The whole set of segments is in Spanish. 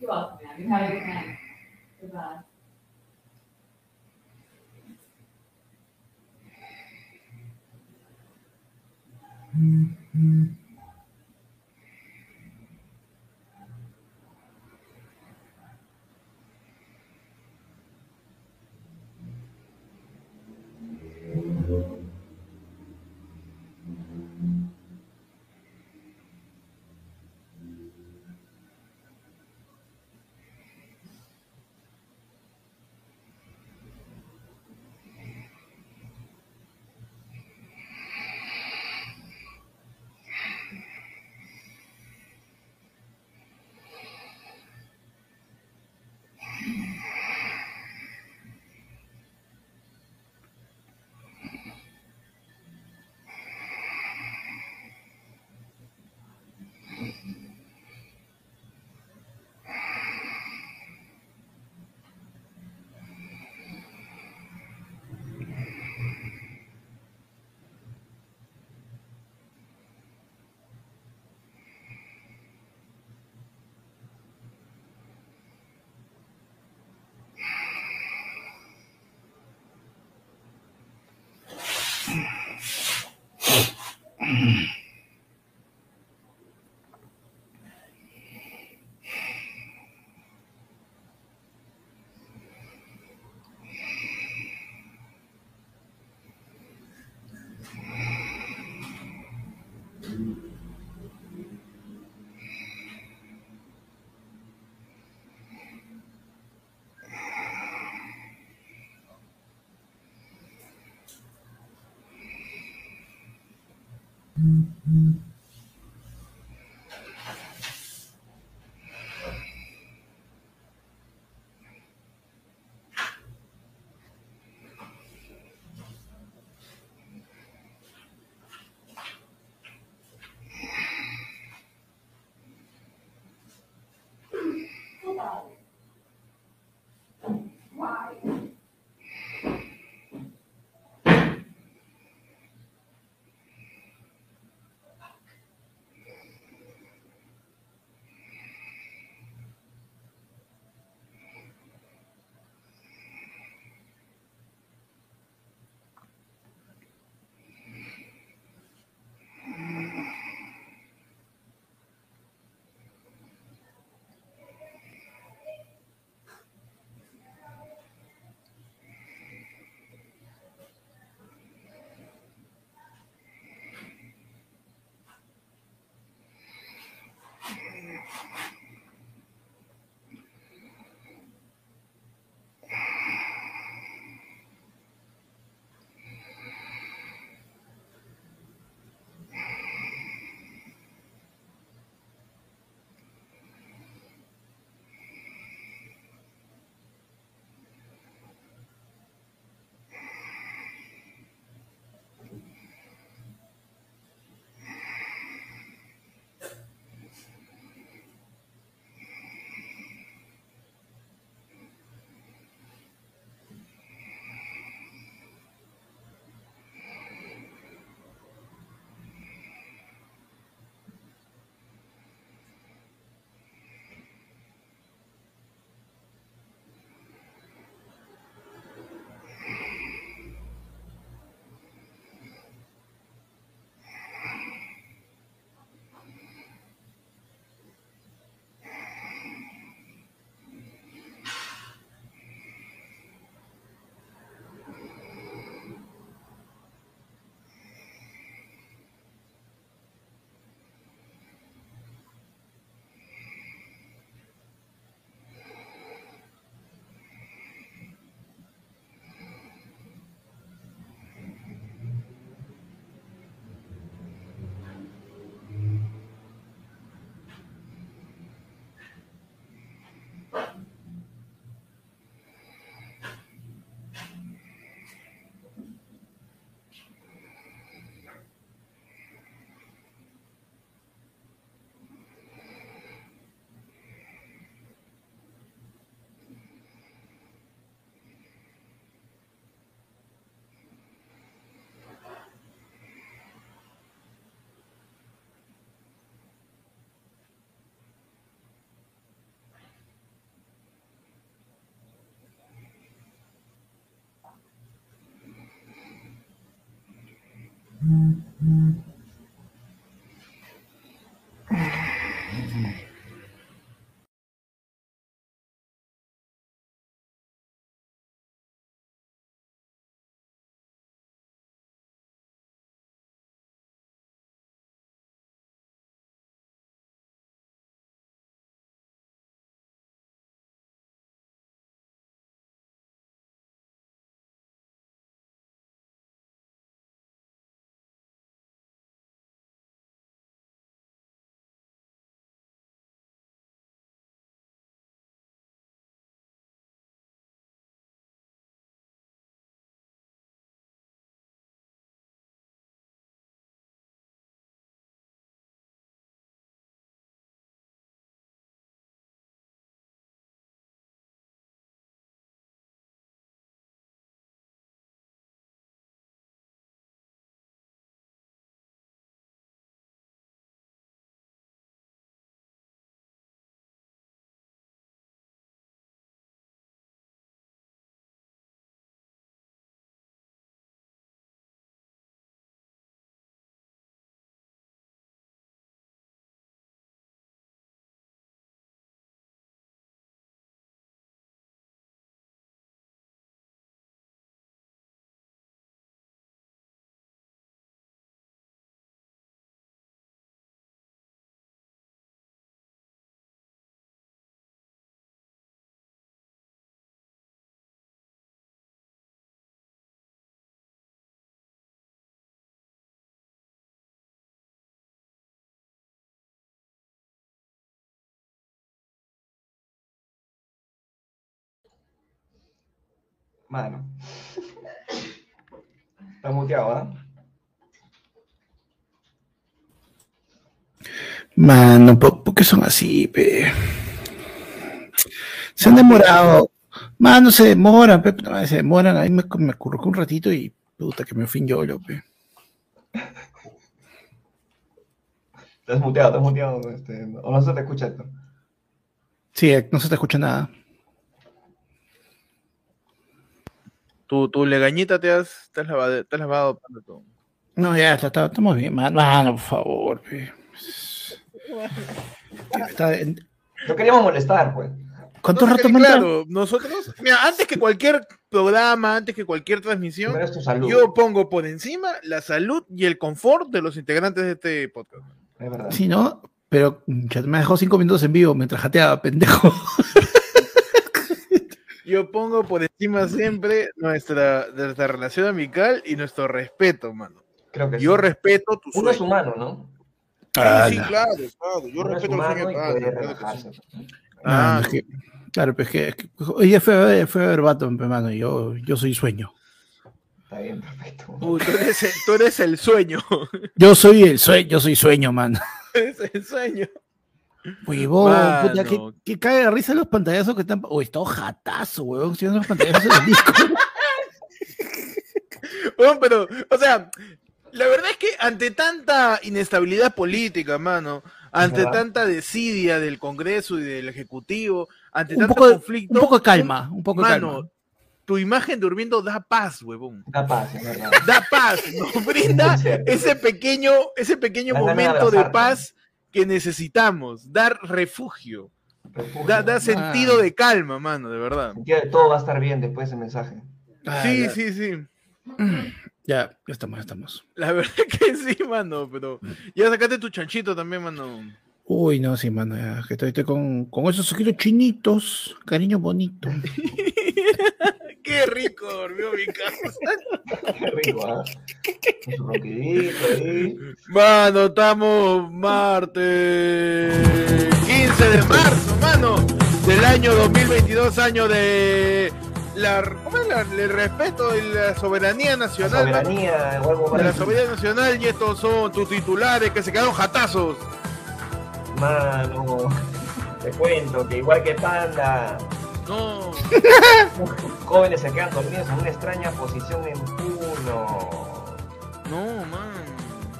You're welcome, ma'am. You have a good night. Goodbye. Mm-hmm. Mm-hmm. Mm-hmm. Mano. Está muteado, ¿ah? Mano, ¿por, qué son así, pe? Se han demorado. Mano, se demoran, pe. no, se demoran. Ahí me, me un ratito y puta que me fin yo, pe. Estás muteado, estás muteado. Este, o no se te escucha esto. Sí, no se te escucha nada. Tu, tu legañita te has, te has lavado, te has lavado todo. No, ya, está, está- estamos bien, mano. Mano, por favor, pe. Está- No queríamos molestar, pues. ¿Cuánto No, rato me? Claro, nosotros, mira, antes que cualquier programa, antes que cualquier transmisión, yo pongo por encima la salud y el confort de los integrantes de este podcast. Es verdad. Sí, ¿no? Pero ya me dejó cinco minutos en vivo mientras jateaba, pendejo. Yo pongo por encima siempre nuestra, nuestra relación amical y nuestro respeto, mano. Creo que Yo sí. respeto tu Uno es sueño. humano, ¿no? Sí, Ah, sí, no. claro, claro. Yo Uno respeto el sueño. Ah, es que- claro, pues que, es que- oye, fue a ver, fue a ver Batman, pe, mano, y yo, yo soy sueño. Está bien, perfecto. Uy, tú, eres el, tú eres el sueño. Yo soy el sueño, yo soy sueño, mano. Tú eres el sueño. Huevón, puta, que, que cae de risa los pantallazos que están. Uy, está ojatazo, huevón, viendo los pantallazos del disco. Bueno, pero, o sea, la verdad es que ante tanta inestabilidad política, mano, ante verdad. tanta desidia del Congreso y del Ejecutivo, ante un, tanto poco de, conflicto, un poco de calma, un poco de mano, calma. tu imagen durmiendo da paz, huevón. Da paz, es verdad. Da paz, nos brinda ese pequeño, ese pequeño de momento de paz que necesitamos, dar refugio, Refugio. da, da sentido de calma, mano, de verdad. todo va a estar bien después de ese mensaje. Ah, Sí, sí, sí. Ya, ya estamos, ya estamos. La verdad que sí, mano, pero ya sacaste tu chanchito también, mano. Uy, no, sí, mano, ya, que estoy, estoy con, con esos ojitos chinitos, cariño bonito. Qué rico durmió mi casa. Qué rico, ¿ah? Ahí. Mano, estamos martes 15 de marzo, mano, del año 2022, año de la, ¿cómo es la- el respeto y la soberanía La nacional, mano? soberanía de la soberanía nacional y estos son tus titulares que se quedaron jatazos. Mano, te cuento que igual que Panda, No, jóvenes se quedan dormidos en una extraña posición en Puno. no, man.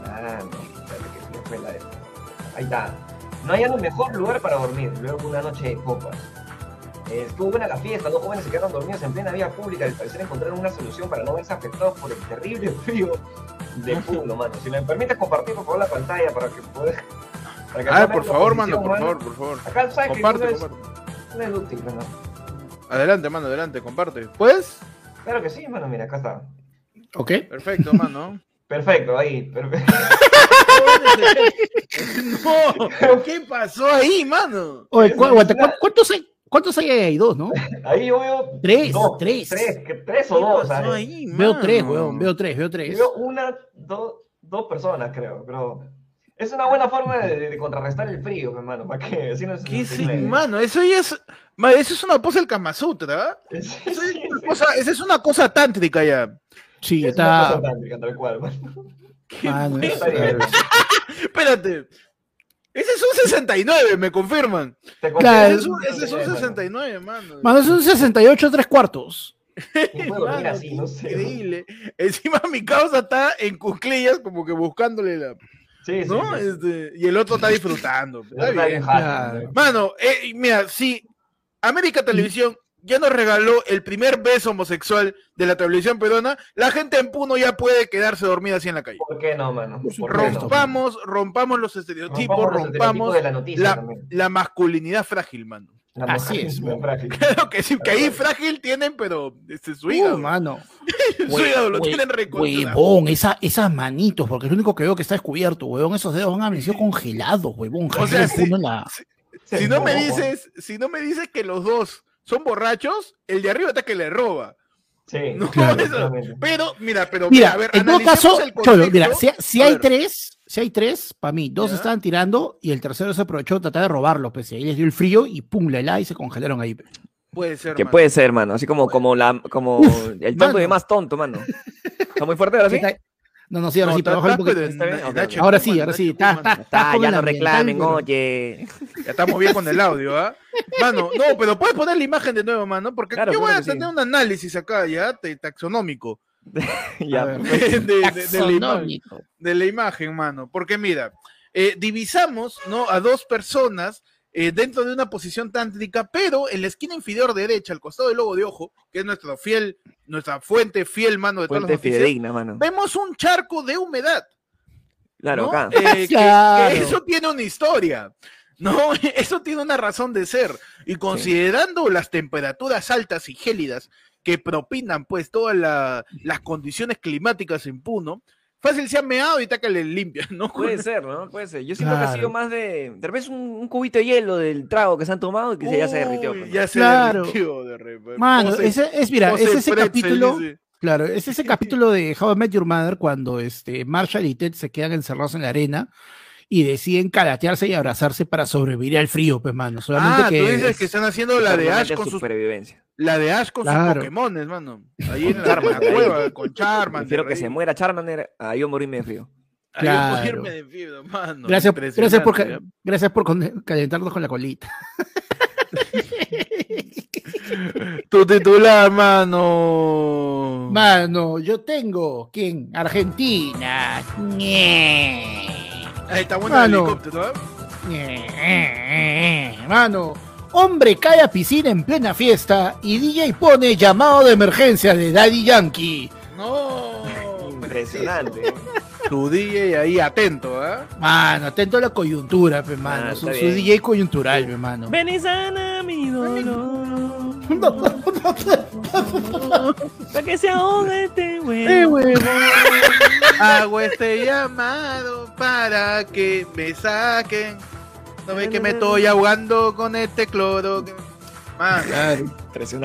Ah, no, que fue la de- Ahí está. No hay un mejor lugar para dormir luego de una noche de copas. Eh, estuvo buena la fiesta, dos jóvenes se quedaron dormidos en plena vía pública y al parecer encontraron una solución para no verse afectados por el terrible frío de Puno, mano. Si me permites compartir por favor la pantalla para que puedas... que Ah, por favor, mano, por favor, por favor. Acá sabes que Comparte, no es, no es útil, ¿no? Adelante, mano, adelante, comparte. ¿Puedes? Claro que sí, mano, mira, acá está. ¿Ok? Perfecto, mano. Perfecto, ahí, perfecto. no, ¿qué pasó ahí, mano? Oye, Es cu- aguanta, una- ¿cu- ¿cuántos hay? ¿Cuántos hay ahí? Dos, ¿no? Ahí yo veo Tres, dos, tres. tres, que- tres o ¿Qué dos, ahí, Veo tres, weón, veo tres, veo tres. Veo una, dos, dos personas, creo, pero es una buena forma de, de contrarrestar el frío, hermano, para que así no se ¿Qué se- es, mano? Eso ya es. ma, Eso es una pose del Kama Sutra, ¿ah? Sí, Eso es sí, una sí. cosa, esa es una cosa tántrica ya. Sí, Es una está. cosa tántrica, tal cual, mano. ¿Qué Mano, es-. Espérate. Ese es un 69, me confirman. Te Claro, Ese es un, ese es un mano. 69, mano. Mano, es un 68 tres cuartos. Mano, así, no sé. Increíble. Encima mi causa está en cuclillas, como que buscándole la. Sí, sí. ¿No? sí. Este, y el otro está disfrutando. Mano, eh, mira, si América Televisión ya nos regaló el primer beso homosexual de la televisión peruana, la gente en Puno ya puede quedarse dormida así en la calle. ¿Por qué no, mano? ¿Por qué no? Rompamos, rompamos los estereotipos, Rompamos los estereotipos rompamos de la noticia la, también. la masculinidad frágil, mano. La Así es, frágil. Claro que sí, que ahí frágil tienen, pero este, su hígado, Uh, mano. su hígado lo tienen. Huevón, esa, esas manitos, porque es lo único que veo que está descubierto, huevón. Esos dedos han amanecido congelados, huevón. O sea, la- Si no me dices, si no me dices que los dos son borrachos, el de arriba está que le roba. Sí, No, Claro. eso- Exactamente. pero, mira, pero Mira, a ver, en todo caso, el Cholo, mira, si, si A hay ver, tres, si hay tres, para mí, dos Ya. estaban tirando y el tercero se aprovechó de tratar de robarlos, pues, y ahí les dio el frío y pum, la helada y se congelaron ahí. Puede ser, Que mano. puede ser, mano. Así como, como, la, como el tonto mano. de más tonto, mano. ¿Está muy fuerte ahora sí? No, no, sí, ahora No, sí, pero un poquito. Ahora sí, ahora sí, está, está, está ya no reclamen, oye. Ya estamos bien con el audio, ¿ah? Mano, no, pero puedes poner la imagen de nuevo, mano, porque Claro, yo voy a tener un análisis acá, ya, te- taxonómico, Ya, ver. de, de- de la imagen, Taxonómico. de la imagen, mano. Porque mira, eh, divisamos, ¿no? A dos personas eh, dentro de una posición tántrica, pero en la esquina inferior derecha, al costado del logo de ojo, que es nuestro fiel, nuestra fuente fiel, mano, de todas las Fuente noticias, fidedigna, mano. vemos un charco de humedad. Claro, ¿no? acá. Eh, Claro. que eso tiene una historia, ¿no? Eso tiene una razón de ser. Y considerando las temperaturas altas y gélidas que propinan, pues, todas la- las condiciones climáticas en Puno, fácil se ha meado y está que le limpia, ¿no? Puede ser, ¿no? Puede ser. Yo siento que ha Claro. sido más de. De repente un, un cubito de hielo del trago que se han tomado y que se- ya se derritió. Pues, Ya se Claro. derritió de repente. Mano, ese, es, mira, es ese Pretzel capítulo, dice, claro, es ese capítulo de How I Met Your Mother cuando este, Marshall y Ted se quedan encerrados en la arena y deciden caratearse y abrazarse para sobrevivir al frío, pues, mano. Solamente Ah, que, tú dices es- que están haciendo la de Ash con sus supervivencia. La de Ash con Claro. sus Pokémones, mano. Ahí en la, Charmander, la ahí. cueva con Charmander. Prefiero que se muera Charmander a yo morirme de frío. Ahí yo Claro. morirme de fiebre, mano. gracias, gracias por, ca- gracias por con- calentarnos con la colita. ¿eh? Tu titular, mano. Mano, yo tengo, ¿quién? Argentina. Ahí está bueno Mano. el helicóptero, ¿eh? Ñe. Mano, hombre cae a piscina en plena fiesta y DJ pone llamado de emergencia de Daddy Yankee. No. Impresionante. Tu DJ ahí atento, ¿eh? Mano, atento a la coyuntura, pe, mano. Ah, su. DJ coyuntural, pe, mano. Ven y sana mi dolor. Para que se ahogue este huevo. Hago este llamado para que me saquen. No ve que me estoy ahogando con este cloro.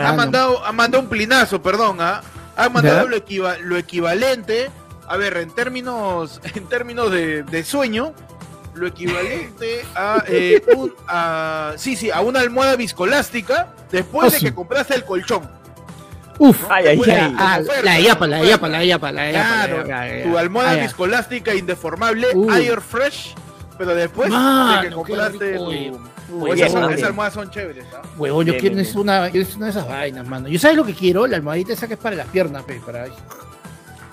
Ha mandado, ha mandado un plinazo, perdón, ¿ah? Ha mandado lo, equiva- lo equivalente, a ver, en términos, en términos de, de sueño, lo equivalente a, eh, un, a- sí, sí, a una almohada viscolástica después de que compraste el colchón. Uf. Ay, ay, ay. Ah, la yapa, la yapa, la yapa, la yapa. Claro, la yapa, la tu yapa. almohada Ah, viscolástica indeformable, Uh. Air Fresh, pero después de que compraste rico, tu- eh. Esas, son- almohadas son chéveres, ¿ah? Huevón, yo Bien, quiero bien, es bien. una, es una de esas vainas, mano. Yo sabes lo que quiero, la almohadita esa que es para las piernas, pe, para. dormir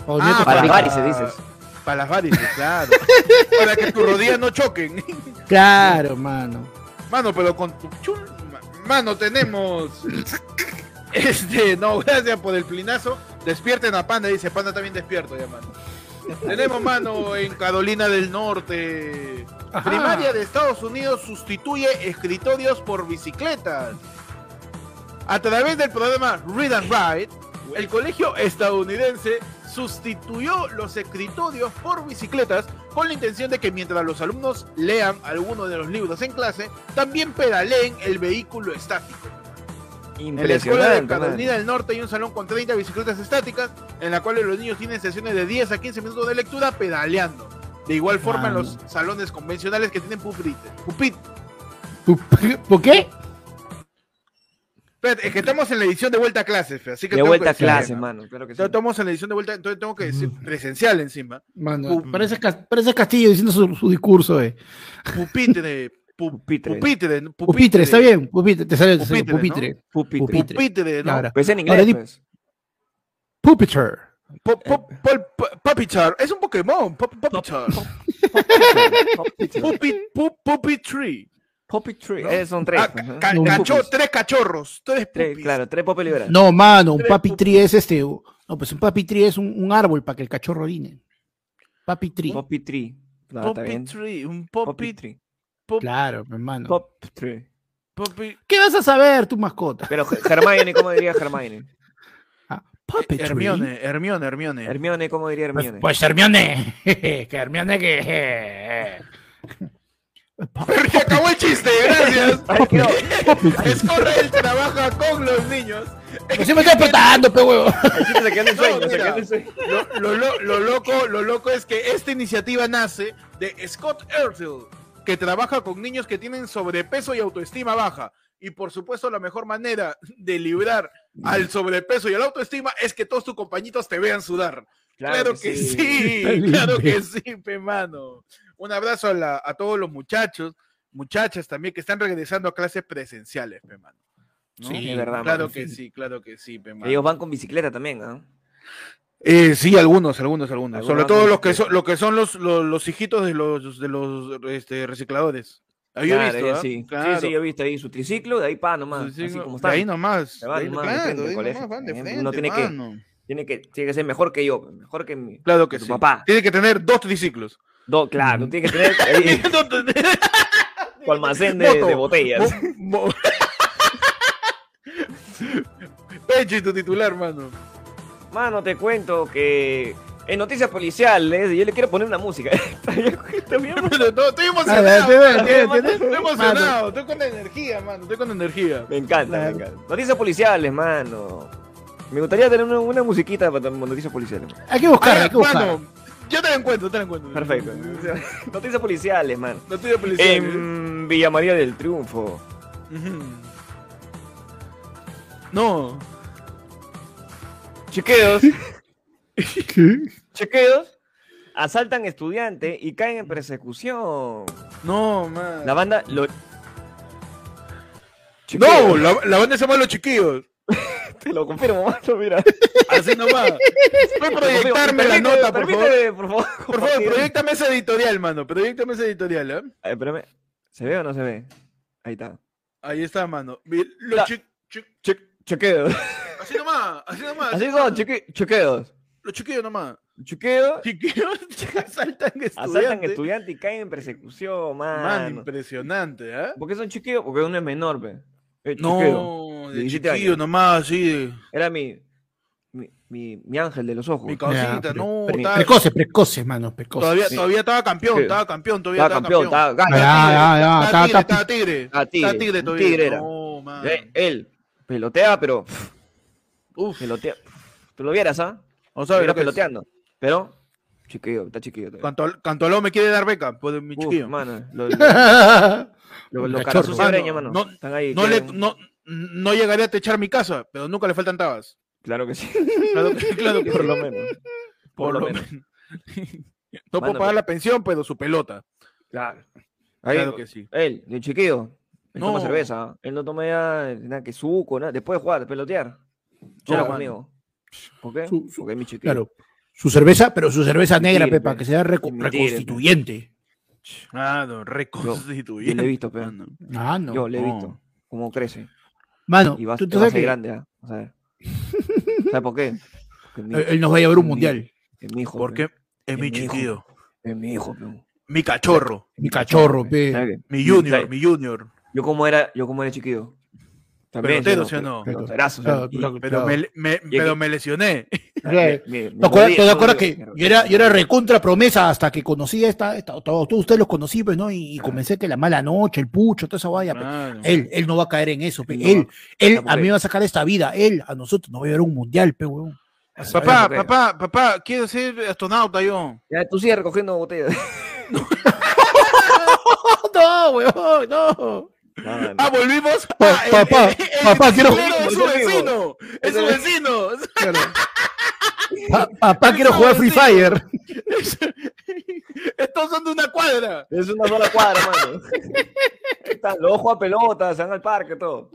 Ah, Para las varices, dices. Para las varices, claro. para que tus rodillas no choquen. Claro, mano. Mano, pero con tu chul... ma- Mano, tenemos... Este, no, gracias por el plinazo. Despierten a Panda, dice Panda también despierto ya, mano. Tenemos, mano, en Carolina del Norte. Ajá. Primaria de Estados Unidos sustituye escritorios por bicicletas. A través del programa Read and Write, el colegio estadounidense sustituyó los escritorios por bicicletas con la intención de que mientras los alumnos lean alguno de los libros en clase, también pedaleen el vehículo estático. En la escuela de. Carolina del Norte hay un salón con 30 bicicletas estáticas, en la cual los niños tienen sesiones de 10 a 15 minutos de lectura pedaleando. De igual forma en Mano. los salones convencionales que tienen pupitres. Pupit. ¿Por- ¿Por qué? Espérate, es que estamos en la edición de vuelta a clases, así que De tengo vuelta a que decir, clase, ¿no? mano. Claro que sí. Estamos en la edición de vuelta, entonces tengo que decir presencial encima. Mano, parece, Cas- parece Castillo diciendo su, su discurso, eh. Pupitre. Pu- Pupitre. Pupitre. Pupitre, está bien, pupitre, te sale, sale, Pupitre, ¿no? pupitre. Pupitre. Pupitre. Pupitre, ¿no? Ahora, Pues en Ahora inglés, di- pues. Pupitre. Po- po- pol- pu- Pupitar. Es un Pokémon. Pu- Pupitar. Pupi- pu- Pupitry. Puppetry. ¿No? Eh, son tres. Ah, pues, ¿no? ca- No, cacho- Pupis. tres cachorros. Tres Tres, claro, tres popes liberales. No, mano, un Tres papi pup- tree es este. No, pues un papi tree es un, un árbol para que el cachorro orine. Papi tree. Puppetry. Claro. Un pupi. Pup- Claro, mi hermano. Puppetry. pupi- ¿Qué vas a saber, tu mascota? Pero Hermione, ¿cómo diría Hermione? Ah, puppetry. Hermione, Hermione, Hermione. Hermione, ¿cómo diría Pues, Hermione? pues Hermione. que Hermione que. Se acabó el chiste, gracias. Escorre trabaja con los niños. Pues sí me estoy despertando, pe huevo. El el el lo loco, lo loco es que esta iniciativa nace de Scott Ertel, que trabaja con niños que tienen sobrepeso y autoestima baja. Y por supuesto, la mejor manera de librar al sobrepeso y a la autoestima es que todos tus compañitos te vean sudar. Claro, que, sí, claro que sí, pe mano. Un abrazo a, la- a todos los muchachos, muchachas también que están regresando a clases presenciales, pe mano. ¿no? Sí, es verdad, Claro que sí, claro que sí, pe mano. Ellos van con bicicleta también, ¿ah? Eh, sí, algunos, algunos, algunos. Sobre todo los que bicicleta. son, lo que son los, los, los hijitos de los, de los este, recicladores. Ahí he Claro, visto, ¿ah? sí. Claro. sí, sí, yo he visto ahí su triciclo, de ahí pa nomás, Sí, así no, como van de ahí- nomás uno tiene que-. Tiene que, tiene que ser mejor que yo, mejor que mi Claro que tu sí. papá. Tiene que tener dos triciclos. Do- claro, tiene que tener ahí almacén de, botellas. Mo- mo- Pechi, tu titular, mano. Mano, te cuento que en noticias policiales, yo le quiero poner una música. No, estoy emocionado. Estoy emocionado. Estoy con energía, mano. Estoy con energía. Me encanta, Claro. me encanta. Noticias policiales, mano. Me gustaría tener una, una musiquita para noticias policiales. mano. Hay que buscar, Ah, hay que buscar. mano, yo te la encuentro, te la encuentro. Perfecto. Noticias policiales, mano. Noticia policial. En Villa María del Triunfo. No. Chequeos, ¿Qué? chequeos. Asaltan estudiante y caen en persecución. No, man. La banda lo. No, la, la banda se llama Los Chiquillos. Te lo confirmo, mano, mira. Así nomás. Puedes proyectarme la nota, por favor. permíteme, por favor. Por favor, proyectame esa editorial, mano. Proyectame esa editorial, ¿eh? Ay, espérame. ¿Se ve o no se ve? Ahí está. Ahí está, mano. Los La- chi- chi- Che- chequeos. Así nomás, así nomás. Así nomás. son, cheque- chequeos. Los chiquillos nomás. Chequeos. Chiquillos asaltan estudiantes. Asaltan estudiantes y caen en persecución, Man, mano. impresionante, ¿ah? ¿Por qué son chiquillos? Porque uno es menor, pe. Eh. No, de 17 chiquillo años. nomás, así. Era mi, mi, mi, mi ángel de los ojos. Mi causita, no. pre- estaba- Precoce, precoce, mano, precoce. todavía, sí. todavía estaba campeón, Sí. estaba campeón, todavía Estaba campeón, estaba gana. Ya, ya, ya, Estaba tigre, está- estaba tigre. Estaba tigre, tigre todavía. tigre era. No, man. Eh, Él pelotea, pero Uf. pelotea. Tú lo vieras, ¿ah? O sea, Estuviera lo que es. peloteando. Pero, chiquillo, está chiquillo. todavía. Canto- Cantolao me quiere dar beca, pues mi Uf, chiquillo. mano, lo- lo-. Los los Cachorro. caras suciabreños, mano. No- Están ahí. No, le, no, no llegaría a techar mi casa, pero nunca le faltan tabas. Claro que sí. Claro, que- claro que Por sí. lo menos. Por, lo menos. No puedo Mano, pagar pero- la pensión, pero su pelota. Claro. Ahí, Claro que sí. Él, de chiquillo. Él toma No. cerveza. ¿ah? Él no toma ya nada que suco, nada. Después de jugar, de pelotear. Mano. conmigo. ¿Por qué? Su- su- Porque es mi chiquillo. Claro. Su cerveza, pero su cerveza negra, Pepa, pe. que sea reco- Mentira, pe. reconstituyente. Ah, no, Yo reconstituyente. le he visto, pe. mano. Ah, no. Yo le he no. visto cómo crece. Mano, Y va, tú, y tú va a sabes ser que grande, ¿ah? Vas a ver. ¿Sabes por qué? Él, nos va a llevar un mi- mundial. Es mi hijo. Porque pe. es mi Es mi hijo. chiquillo. Es mi hijo, pe. Mi cachorro. Mi cachorro, pe. ¿Sabes qué? Mi junior, mi junior. Yo como era, yo como era chiquillo. También. Pelotero, ¿sí ¿sí o no? Pe- peloterazo, ¿sí o no? Claro, Pero, me, me- Y- pero me lesioné. Claro. me- me- me ¿Te acuerdas, te que pero- yo era, yo era recontra promesa hasta que conocí a esta, esta todos, ustedes los conocí, pues, ¿no? Y, y comencé que la mala noche, el pucho, toda esa vaya. pe. Mano. Él, él no va a caer en eso, pe. No, él, él a mí va a sacar esta vida, él a nosotros nos va a llevar un mundial, pe, weón. Papá, ¿Sabes por qué? papá, papá, quiero ser astronauta yo. Ya, tú sigues recogiendo botellas. No, weón, no. Ah, volvimos. Pa- Ah, el- papá, el- el papá, quiero- biciclero Es su vecino. Es su vecino. Pa- papá, quiero jugar Free Fire. Estos son de una cuadra. Es una sola cuadra, mano. Están los ojos a pelota, se van al parque, todo.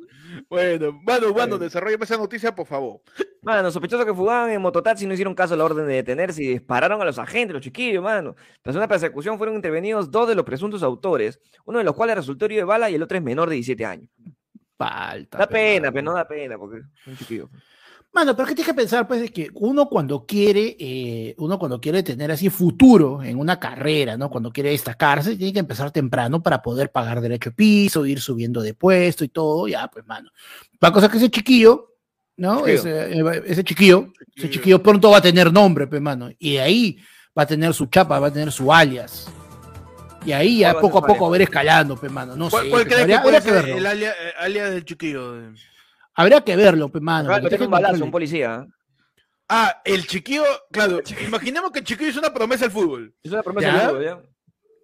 Bueno, mano, mano, desarrollame esa noticia, por favor. Mano, sospechosos que fugaban en mototaxi no hicieron caso a la orden de detenerse y dispararon a los agentes, los chiquillos, mano. Tras una persecución fueron intervenidos dos de los presuntos autores, uno de los cuales resultó herido de bala y el otro es menor de 17 años. Falta. Da pe, pena, pero no da pena, porque son chiquillos. Mano, pero que tienes que pensar, pues, de que uno cuando quiere, eh, uno cuando quiere tener así futuro en una carrera, ¿no? Cuando quiere destacarse, tiene que empezar temprano para poder pagar derecho de piso, ir subiendo de puesto y todo, ya, pues, mano. La cosa es que ese chiquillo, ¿no? Chiquillo. Ese, eh, ese chiquillo, ese chiquillo pronto va a tener nombre, pues, mano. Y de ahí va a tener su chapa, va a tener su alias. Y ahí ya ¿Cuál va a poco a poco va a ir escalando, pues, mano. No ¿Cuál, sé, cuál crees que habría, puede ser el alia, eh, alias del chiquillo? Habría que verlo, mano. De meter un balazo, un policía. ¿eh? Ah, el chiquillo, claro, imaginemos que el chiquillo es una promesa al fútbol. Es una promesa ¿Ya? de fútbol, ¿ya?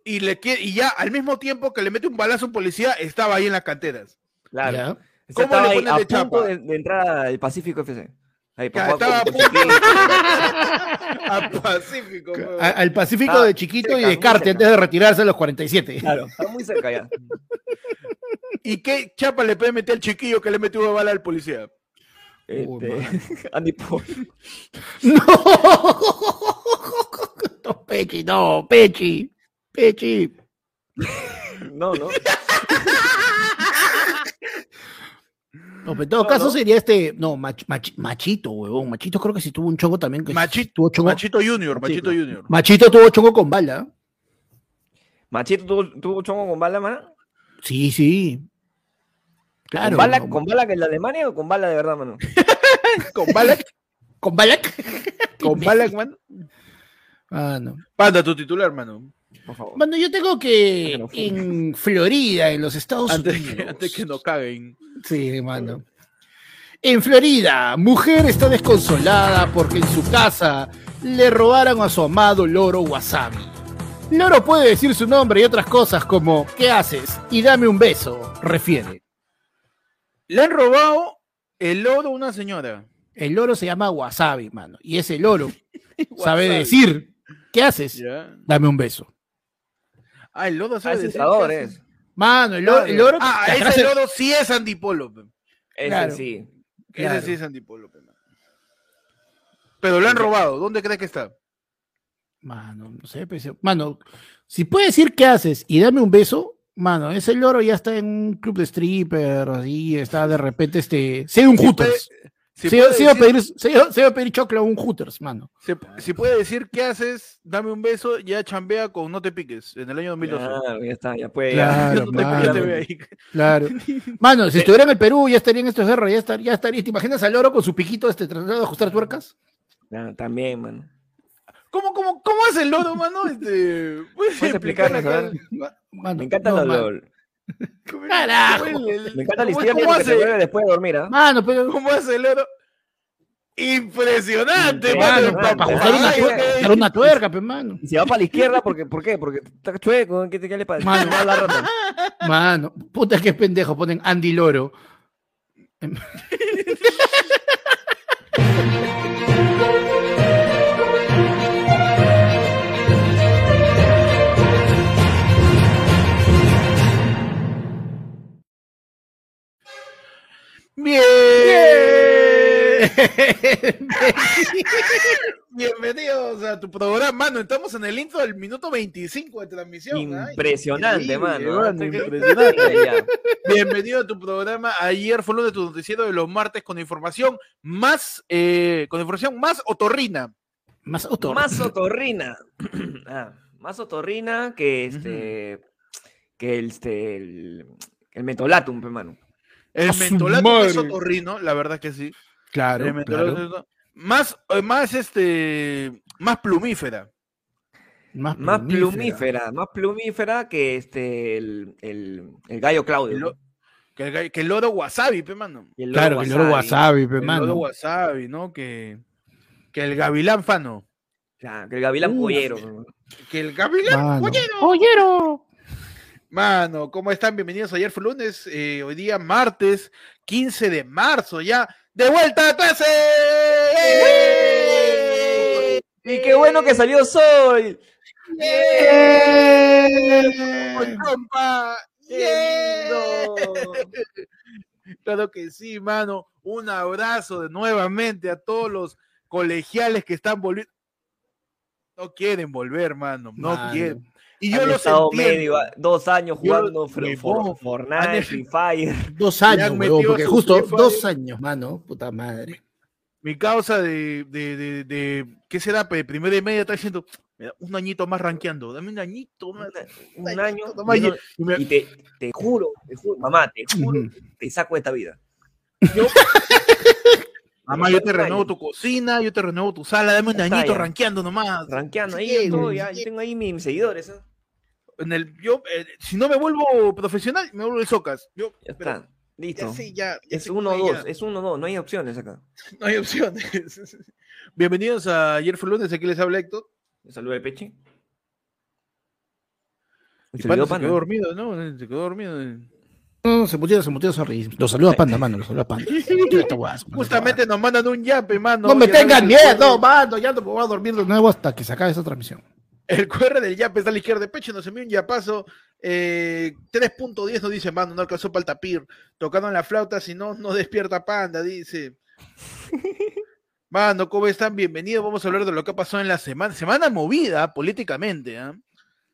Y, le quiere, y ya al mismo tiempo que le mete un balazo a un policía, estaba ahí en las canteras. Claro. ¿Cómo estaba le ahí ponen a de punto chapa? de, de entrar al Pacífico FC. Ahí, Claro, estaba a con- Al Pacífico. A- al Pacífico Ah, de chiquito y cerca, de muy Carte cerca. antes de retirarse a los 47. Claro, está muy cerca ya. ¿Y qué chapa le puede meter al chiquillo que le metió una bala al policía? Este, Andy Paul. No. no, Pechi, no, Pechi. Pechi. No, no. No, pero en todo No, caso no. sería este, no, mach- mach- Machito, huevón. Machito creo que sí tuvo un chongo también. Que Machito, tuvo chongo. Machito Junior, Machito Junior. Machito tuvo chongo con bala. Machito tuvo, tuvo chongo con bala, mano. Sí, sí. Claro. ¿Con bala, no, ¿Con bala que en la Alemania o con bala de verdad, mano? Con Balak, ¿Con bala. con Balak, man. Ah, no. Panda, tu titular, mano. Por favor. Bueno, yo tengo que no en Florida, en los Estados Antes Unidos. que, antes que nos caguen. Sí, hermano. En Florida, mujer está desconsolada porque en su casa le robaron a su amado loro Wasabi. Loro puede decir su nombre y otras cosas como ¿qué haces? y dame un beso, refiere. Le han robado el oro a una señora. El loro se llama Wasabi, mano. Y ese loro sabe Wasabi. decir ¿qué haces? Dame un beso. Ah, el lodo Ah, sabe es decir es. Mano, el loro... el loro- Ah, ese lodo sí es antipolo. Ese Claro. sí. Claro. Ese sí es antipolo. Pero lo han robado. ¿Dónde crees que está? Mano, no sé, pues, mano, si puede decir qué haces y dame un beso, mano, ese loro ya está en un club de stripper, así, está de repente, este, se un Hooters. se, iba a pedir, se, iba- se iba a pedir choclo a un Hooters, mano. Si, si puede decir qué haces, dame un beso, ya chambea con No te piques en el año 2012. Claro, ya está, ya puede. Claro, Ya no te- ya mano. te ve ahí. Claro. Mano, si estuviera en el Perú, ya estaría en estos guerras, ya estaría, ya estaría. ¿Te imaginas al loro con su piquito este tratando de ajustar tuercas? Ya, también, mano. ¿Cómo, cómo, cómo es el lodo, mano? Este, ¿puedes ¿Puedes explicarle? Mano, Me encanta no, los mano. LOL. ¿Cómo- Carajo. es Me encanta la ¿Cómo- historia después de dormir, ¿ah? Mano, pero. ¿Cómo hace el loro? Impresionante, Mano, para ajustar una, tuerca, una tuerca, mano. Y se va para la izquierda, porque, ¿por qué? Porque está chueco, ¿qué, qué le pasa? Mano. Va a la rata. Mano, puta que pendejo, ponen Andy Loro. Bien. Bienvenidos a tu programa, mano. Estamos en el intro del minuto 25 de transmisión. Impresionante, mano. mano, impresionante. Ya. Bienvenido a tu programa. Ayer fue lunes de tu noticiero de los martes con información más, eh, con información más otorrina. Más autor. Más otorrina. Ah, más otorrina que este. Que el, este, el, el mentolatum, pe, mano. El mentolato es madre. otorrino, la verdad que sí. Claro, El mentolato claro. es otorrino. Más, eh, más este, más plumífera. Más, Más plumífera, más plumífera que este el, el, el gallo Claudio. El ¿no? lo- que, el, que el loro wasabi, pe, mano. Claro, que el loro wasabi, pe, El loro mano. wasabi, ¿no? Que, que el gavilán fano. Que el gavilán pollero. pe, Que el gavilán Mano. pollero. Mano, ¿cómo están? Bienvenidos. Ayer fue lunes, eh, hoy día martes, 15 de marzo, ya. ¡De vuelta a clase! ¡Eh! Y qué bueno que salió Sol. ¡Eh! Claro que sí, mano. Un abrazo de nuevamente a todos los colegiales que están volviendo. No quieren volver, mano. No Mano. quieren. Y yo Han los entiendo. medio, ah, dos años Yo jugando For- Fortnite, han- Free Fire. Dos años, porque justo dos años, mano. Puta madre. Mi causa de, de, de, de- ¿qué será? Primera y media está diciendo, "Me da un añito más rankeando, dame un añito más. Un año. nomás". y no- Y me- Y te, te juro, te juro, mamá, te juro, te saco de esta vida. Mamá, yo te renuevo tu cocina, yo te renuevo tu sala, dame un añito rankeando nomás. Rankeando ahí, yo, todo, ya, yo tengo ahí mis seguidores. ¿eh? En el, yo, eh, si no me vuelvo profesional, me vuelvo el Socas. Yo, Ya pero está, listo. Ya sé, ya, ya es sé uno cómo dos, ya. es uno dos, no hay opciones acá. No hay opciones. Bienvenidos a Ayer fue lunes, aquí les habla Héctor. Un saludo de Pechi. Y Se quedó dormido, ¿no? Se quedó dormido. No, se mutea, se mutea, sorry. Lo saluda Panda, mano, lo saluda Panda. Justamente nos mandan un yape, mano. No me tengan el miedo, mano. Ya no me voy a dormir de nuevo hasta que se acabe esta transmisión. El QR del yape está a la izquierda de pecho, nos envía un yapazo. Eh, 3.10 nos dice, mano, no alcanzó para el tapir. Tocando en la flauta, si no, no despierta panda, dice. Mano, ¿cómo están? Bienvenidos. Vamos a hablar de lo que ha pasado en la semana. Semana movida políticamente.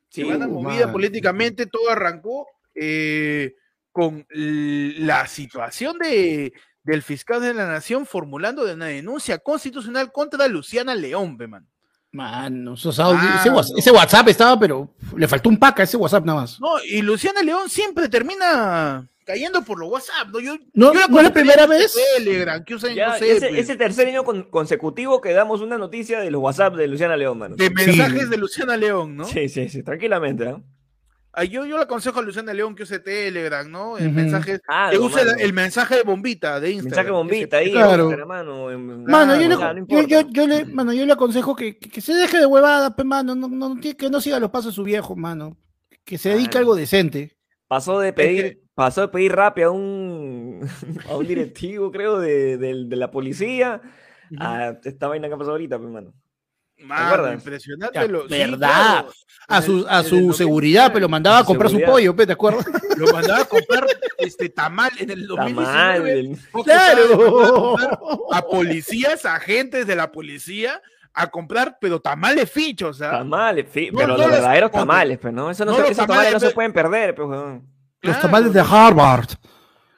Sí, Semana uh, movida políticamente, todo arrancó eh, con la situación de, del fiscal de la nación formulando de una denuncia constitucional contra Luciana León, man. Mano, esos audios- ese, Mano. WhatsApp, ese WhatsApp estaba, pero le faltó un pack a ese WhatsApp nada más. No, y Luciana León siempre termina cayendo por los WhatsApp, ¿no? Yo, No, yo no es la primera en vez. Telegram, que usan, Ya, no sé, ese, pues, ese tercer año con- consecutivo que damos una noticia de los WhatsApp de Luciana León, mano. de mensajes de Luciana León, ¿no? Sí, sí, sí, tranquilamente, ¿no? Ah, yo, yo le aconsejo a Luciana León que use Telegram, ¿no? El mensaje, Ah, que use mano. el mensaje de bombita de Instagram. Mensaje bombita ahí, Claro. Mano. en- Mano, yo, le, no yo, importa. yo- yo le, mano, yo le aconsejo que, que, que se deje de huevada, pe, mano, no, no, tiene- que no siga los pasos de su viejo, mano. Que se dedique a algo decente. Pasó de pedir, pasó de pedir rap a un, a un directivo, creo, de, del- de la policía a esta vaina que ha pasado ahorita, pues, mano. Mano, impresionante. Sí, verdad. claro. A su, a su seguridad, pero lo mandaba a comprar su pollo, ¿te acuerdas? Lo mandaba a comprar este tamal en el Está 2019. mal. el- Fox estaba mandando a ¡Claro! comprar A policías, agentes de la policía, a comprar, pero tamales fichos. Tamales, fi- No, pero no los los- verdaderos tamales, pues, ¿no? Eso no no se- los esos tamales, tamales no se pueden perder, weón. Los tamales de Harvard.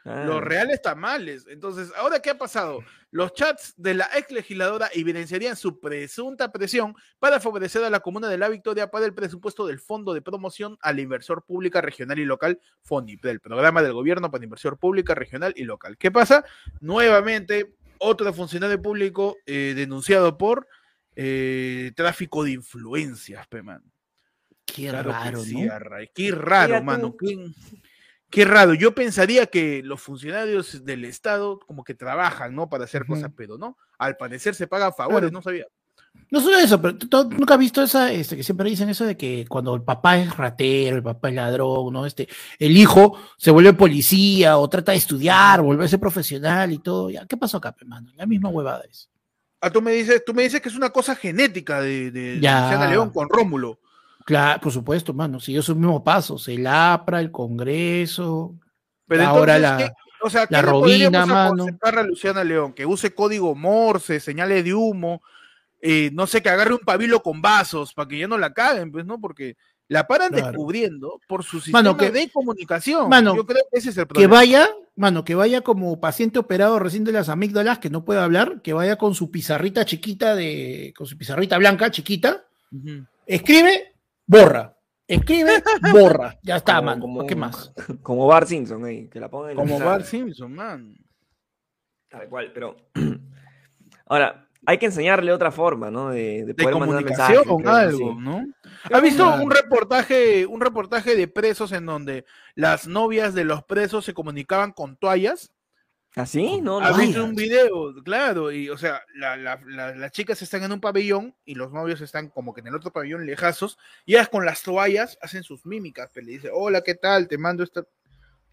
Ah. Los reales tamales. Entonces, ¿ahora qué ha pasado? Los chats de la ex legisladora evidenciarían su presunta presión para favorecer a la comuna de La Victoria para el presupuesto del Fondo de Promoción a la Inversión Pública Regional y Local, FONIP, del programa del gobierno para inversión pública, regional y local. ¿Qué pasa? Nuevamente, otro funcionario público eh, denunciado por eh, tráfico de influencias, pe, man. Qué Claro que raro, sí, ¿no? Qué raro, Mira mano. Qué, qué raro. Yo pensaría que los funcionarios del Estado como que trabajan, ¿no? Para hacer cosas, pero no. Al parecer se pagan favores, Claro. no sabía. No solo eso, pero tú- tú nunca has visto esa, este, que siempre dicen eso de que cuando el papá es ratero, el papá es ladrón, ¿no? Este, el hijo se vuelve policía o trata de estudiar, volverse profesional y todo. Ya, ¿qué pasó acá, pe, mano? La misma huevada es. Ah, tú me dices, tú me dices que es una cosa genética de, de Ya. León con Rómulo. Claro, por supuesto, mano. Siguió sus mismos pasos. El APRA, el Congreso. Pero Ahora entonces, la- ¿qué- o sea, ¿qué la Robina, mano. a Luciana León? Que use código Morse, señales de humo, eh, no sé, que agarre un pabilo con vasos para que ya no la caguen, pues, ¿no? Porque la paran Claro. descubriendo por su sistema Mano, que- de comunicación. Mano, Yo creo que ese es el Que problema. vaya, mano, que vaya como paciente operado recién de las amígdalas, que no puede hablar, que vaya con su pizarrita chiquita de, con su pizarrita blanca chiquita, escribe, borra. Escribe, borra. Ya está, Como- como- ¿Qué más? Como Bart Simpson, ahí, que la pongan en la Como. Bart Simpson, man. Tal cual, pero. Ahora, hay que enseñarle otra forma, ¿no? De, de De poder mandar comunicación mensajes. creo, algo, sí. ¿no? ¿Has visto un reportaje, un reportaje de presos en donde las novias de los presos se comunicaban con toallas? ¿Así? No, no. ¿Has visto un video? Claro, y o sea, la- la- la- las chicas están en un pabellón y los novios están como que en el otro pabellón lejazos, y ellas con las toallas hacen sus mímicas, pero le dice, hola, ¿qué tal? Te mando esta,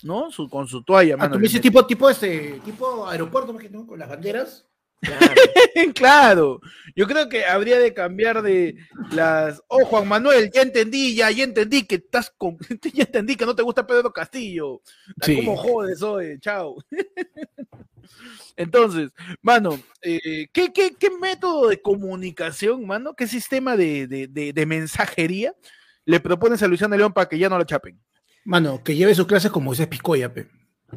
¿no? Su, con su toalla, Ah, mano, tú me dices tipo, tipo este, tipo aeropuerto, ¿no? Que no, con las banderas. Claro. claro, yo creo que habría de cambiar de las. Oh, Juan Manuel, ya entendí, ya, ya entendí que estás con. Ya entendí que no te gusta Pedro Castillo. Sí. ¿Cómo jodes hoy? Chao. Entonces, mano, eh, ¿qué, qué, qué método de comunicación, mano? ¿Qué sistema de, de, de- de mensajería le propones a Luciano León para que ya no lo chapen? Mano, que lleve sus clases como ese Piscoya, pe.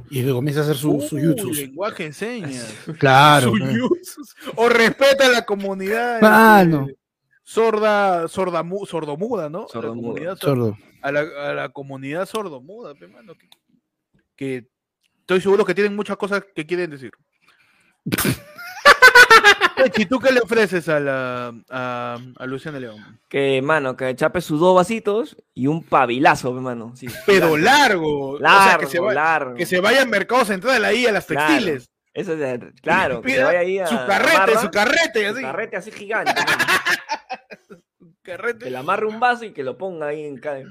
Y que comience a hacer su, su lenguaje de señas. Claro. Su pe. jutsus. O respeta a la comunidad. Mano. este, sorda, sorda, mu- sordomuda, ¿no? A la Sordomuda. comunidad sor- Sordo. a la, a la comunidad sordomuda, pe, mano, que, que estoy seguro que tienen muchas cosas que quieren decir. ¿Y tú qué le ofreces a la a, a Luciana León? Que, mano, que chape sus dos vasitos y un pabilazo, hermano. Sí, Pero largo, o sea, Largo, que se, va- largo. que se vaya al mercado central ahí a las Claro. textiles. Eso es, claro, que vaya ahí a su carrete, su carrete, su así. carrete así gigante, carrete. que le amarre un vaso y que lo ponga ahí en cada...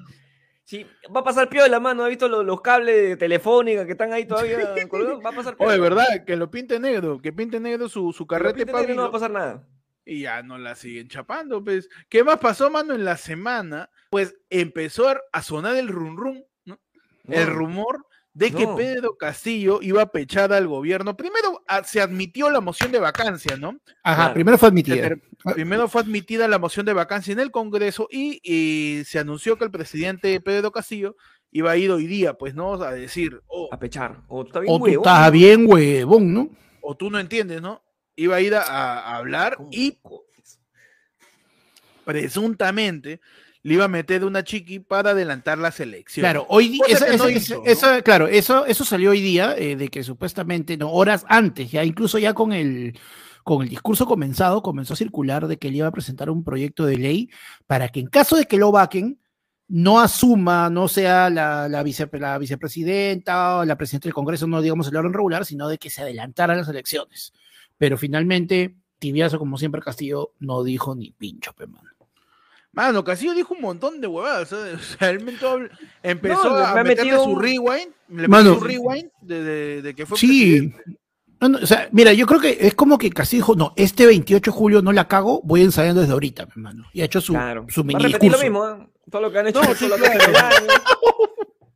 Sí, va a pasar piola, mano. ¿Has visto los, los cables de telefónica que están ahí todavía colgados? Va a pasar piola. Oye, ¿verdad? Que lo pinte negro, que pinte negro su, su carrete Negro no va a pasar nada. y ya no la siguen chapando, pues. ¿Qué más pasó, mano, en la semana? Pues empezó a- sonar el rum rum, ¿no? El rumor de que. Pedro Castillo iba a pechar al gobierno. Primero ah, se admitió la moción de vacancia, ¿no? Ajá, Claro. primero fue admitida. ter- Primero fue admitida la moción de vacancia en el Congreso y, y se anunció que el presidente Pedro Castillo iba a ir hoy día, pues, ¿no? A decir, oh, A pechar. O está bien O tú huevón, estás bien huevón, ¿no? o tú no entiendes, ¿no? Iba a ir a, a hablar y presuntamente le iba a meter una chiqui para adelantar las elecciones. Claro, hoy eso, eso- eso- claro, eso, eso salió hoy día, eh, de que supuestamente, no, horas antes, ya incluso ya con el, con el discurso comenzado, comenzó a circular de que él iba a presentar un proyecto de ley para que en caso de que lo vaquen, no asuma, no sea la, la, vice- la vicepresidenta o la presidenta del Congreso, no digamos el orden regular, sino de que se adelantaran las elecciones. Pero finalmente, Tibiazo, como siempre, Castillo no dijo ni pincho, pe, mano. Mano, Castillo dijo un montón de huevadas. O sea, él empezó No, a me meterle metido su rewind. Le Mano. su rewind de, de- de que fue Sí. presidente. No, no, o sea, mira, yo creo que es como que casi dijo, no, este 28 de julio no la cago, voy ensayando desde ahorita, mi hermano. Y ha hecho su, Claro. su mini repetir lo discurso. mismo, ¿eh? Todo lo que han hecho. No, sí, claro.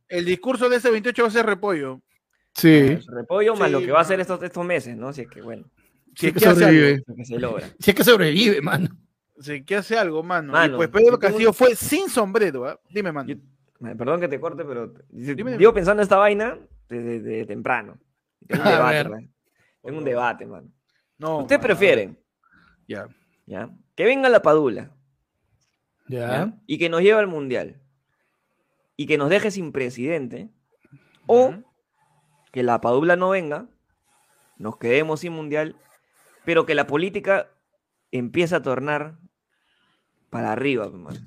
el discurso de ese 28 va a ser repollo. Sí. Repollo más Sí, lo que va a hacer estos, estos meses, ¿no? Si es que, bueno, Si es que sobrevive. algo. si es que se logra. Si es que sobrevive, mano. Si es que hace algo, mano. Mano, y pues Pedro yo tengo Castillo fue sin sombrero, ¿ah? Dime, mano. Yo- Perdón que te corte, pero Dime, dime. llevo pensando esta vaina desde, desde temprano. Tengo un debate, ver. man. Tengo un debate, mano. No. ¿Ustedes mano, prefieren, Ya. ya, que venga la padula Ya. ¿ya? y que nos lleve al mundial y que nos deje sin presidente, o que la padula no venga, nos quedemos sin mundial, pero que la política empiece a tornar para arriba, pues, mano.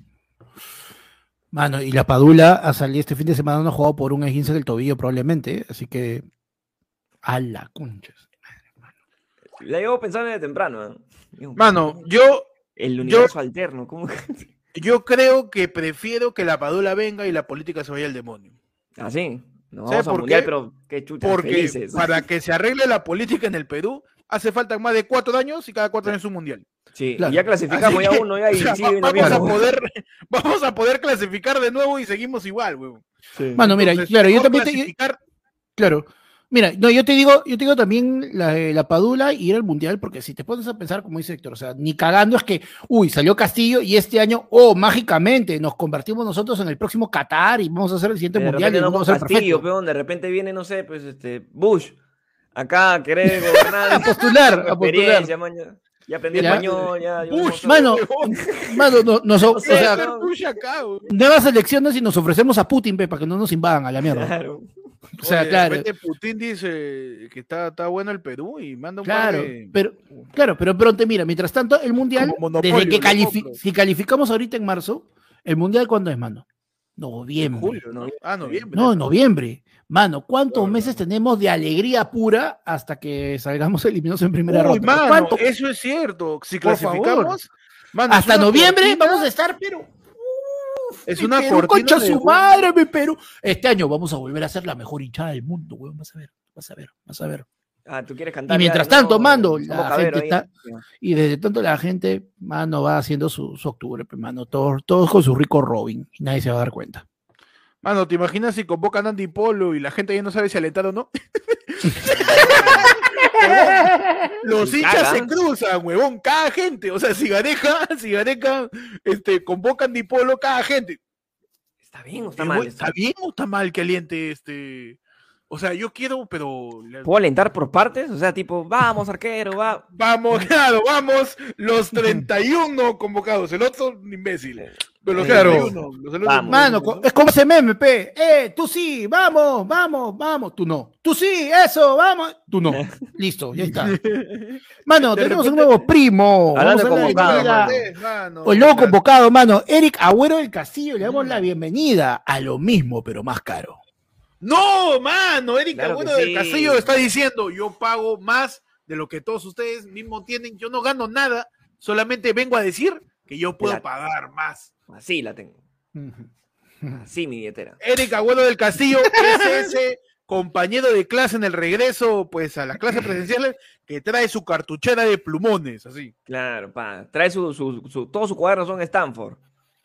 Mano, y la Padula ha salido este fin de semana, no ha jugado por un esguince del tobillo probablemente, ¿eh? así que a la concha. La llevo pensando desde temprano. ¿eh? Digo, Mano, yo, el universo alterno, ¿cómo que? yo creo que prefiero que la Padula venga y la política se vaya al demonio. Así. No ¿Sabes vamos a por mundial, qué? pero qué chucha Porque felices. para que se arregle la política en el Perú, hace falta más de cuatro años y cada cuatro años un mundial. Sí, Claro. y ya clasificamos ya uno ya y o sea, sigue vamos, a poder, vamos a poder clasificar de nuevo y seguimos igual, weón. Mano, mira, Entonces, claro, yo también te, Claro. Mira, no, yo te digo, yo te digo también la, eh, la Padula y ir al Mundial, porque si te pones a pensar, como dice Héctor, o sea, ni cagando es que, uy, salió Castillo y este año, oh, mágicamente, nos convertimos nosotros en el próximo Qatar y vamos a hacer el siguiente de Mundial y no vamos con a ser Castillo, peón, de repente viene, no sé, pues este, Bush, acá a querer gobernar. A postular, a postular. ya, aprendí Ya. español, ya. no- Mano, mano, no, nos- o sé, sea, acá, nuevas elecciones y nos ofrecemos a Putin, pe, para que no nos invadan a la mierda. Claro. O sea, Oye, de claro. repente Putin dice que está, está bueno el Perú y manda un Claro, de- pero claro, pero pronto, mira, mientras tanto, el mundial, desde que califi- si calificamos ahorita en marzo, el mundial ¿cuándo es, mano? Noviembre. julio, ¿no? Ah, noviembre. No, en noviembre. Mano, ¿cuántos Claro. meses tenemos de alegría pura hasta que salgamos eliminados en primera Uy, ronda? mano, ¿Cuánto? eso es cierto. Si Por clasificamos, mano, Hasta noviembre cortina- vamos a estar, pero. Es una Perú, concha de su madre, mi Perú. Este año vamos a volver a ser la mejor hinchada del mundo, weón. Vas a ver, vas a ver, vas a ver. Ah, tú quieres cantar. Y mientras ya, tanto, no, mando, la gente ahí. está- Y desde tanto la gente, mano, va haciendo su, su octubre, mano. Todos, todos con su rico Robin. Y nadie se va a dar cuenta. Mano, ¿te imaginas si convocan a Andy Polo y la gente ya no sabe si alentar o no? Los hinchas se cruzan, huevón, cada gente. O sea, si Gareca, si Gareca este, convoca a Andy Polo, cada gente. Está bien o está Eh, mal. ¿Está bien o está mal que aliente este? O sea, yo quiero, pero. ¿Puedo alentar por partes? O sea, tipo, vamos, arquero, va. Vamos, claro, vamos, los 31 convocados, el otro imbécil. Pero los Claro. 31, los otros- Vamos. Mano, es como ese meme, pe. Eh, tú sí, vamos, vamos, vamos. Tú no. Tú sí, eso, vamos. Tú no. Listo, ya está. Mano, De tenemos un nuevo primo. Hablando convocado, mano. O el nuevo convocado, mano. Eric Agüero del Castillo. Le damos la bienvenida a lo mismo, pero más caro. No, mano, Erika Claro que del. Castillo está diciendo, yo pago más de lo que todos ustedes mismos tienen, yo no gano nada, solamente vengo a decir que yo puedo pagar más. Así la tengo. Así mi billetera. Eric Agüero del Castillo es ese compañero de clase en el regreso, pues, a las clases presenciales, que trae su cartuchera de plumones, así. Claro, pa. Trae su, su, su- todos sus cuadernos son Stanford.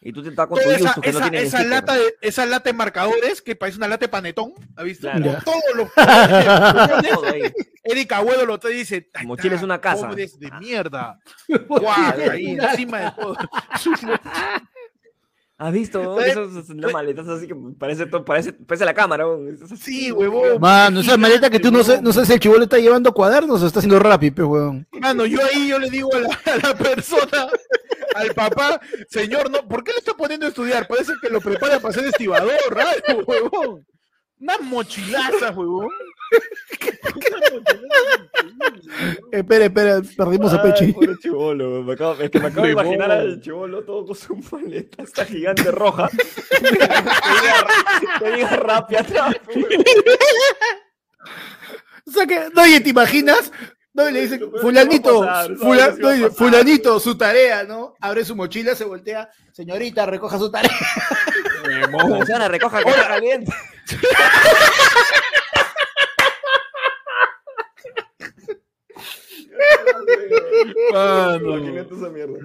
Y tú te estás con tu esa, que no tiene esa lata de, esa lata de marcadores que parece una lata de panetón, ¿ha visto? Claro. Todos los plumones. Eric Agüero lo trae y dice, "Ahí Mochila es una casa". Pobres de mierda. Guau, ahí encima de todo. ¿Has visto? Trae- Eso es una maleta así que parece, todo- parece, parece la cámara. Sí, huevón. Mano, esa maleta que tú no sé, no sé si el chivolo está llevando cuadernos o está haciendo rápido, pe, weón. Mano, yo ahí yo le digo a la, a la persona, al papá, señor, no, ¿por qué le está poniendo a estudiar? Parece que lo prepara para ser estibador, raro, huevón. Una mochilaza, huevón. Espera, espera, perdimos a Pechi. Me acabo- es que me acabo de imaginar al chivolo todo con su maleta, esta gigante roja. que diga, rapia atrás. O sea que, no, oye, ¿te imaginas? No, y le dicen, fulanito, fulanito, su tarea, ¿no? Abre su mochila, se voltea, señorita, recoja su tarea. Anciana, recoja que está caliente. Mano, Imagínate esa mierda.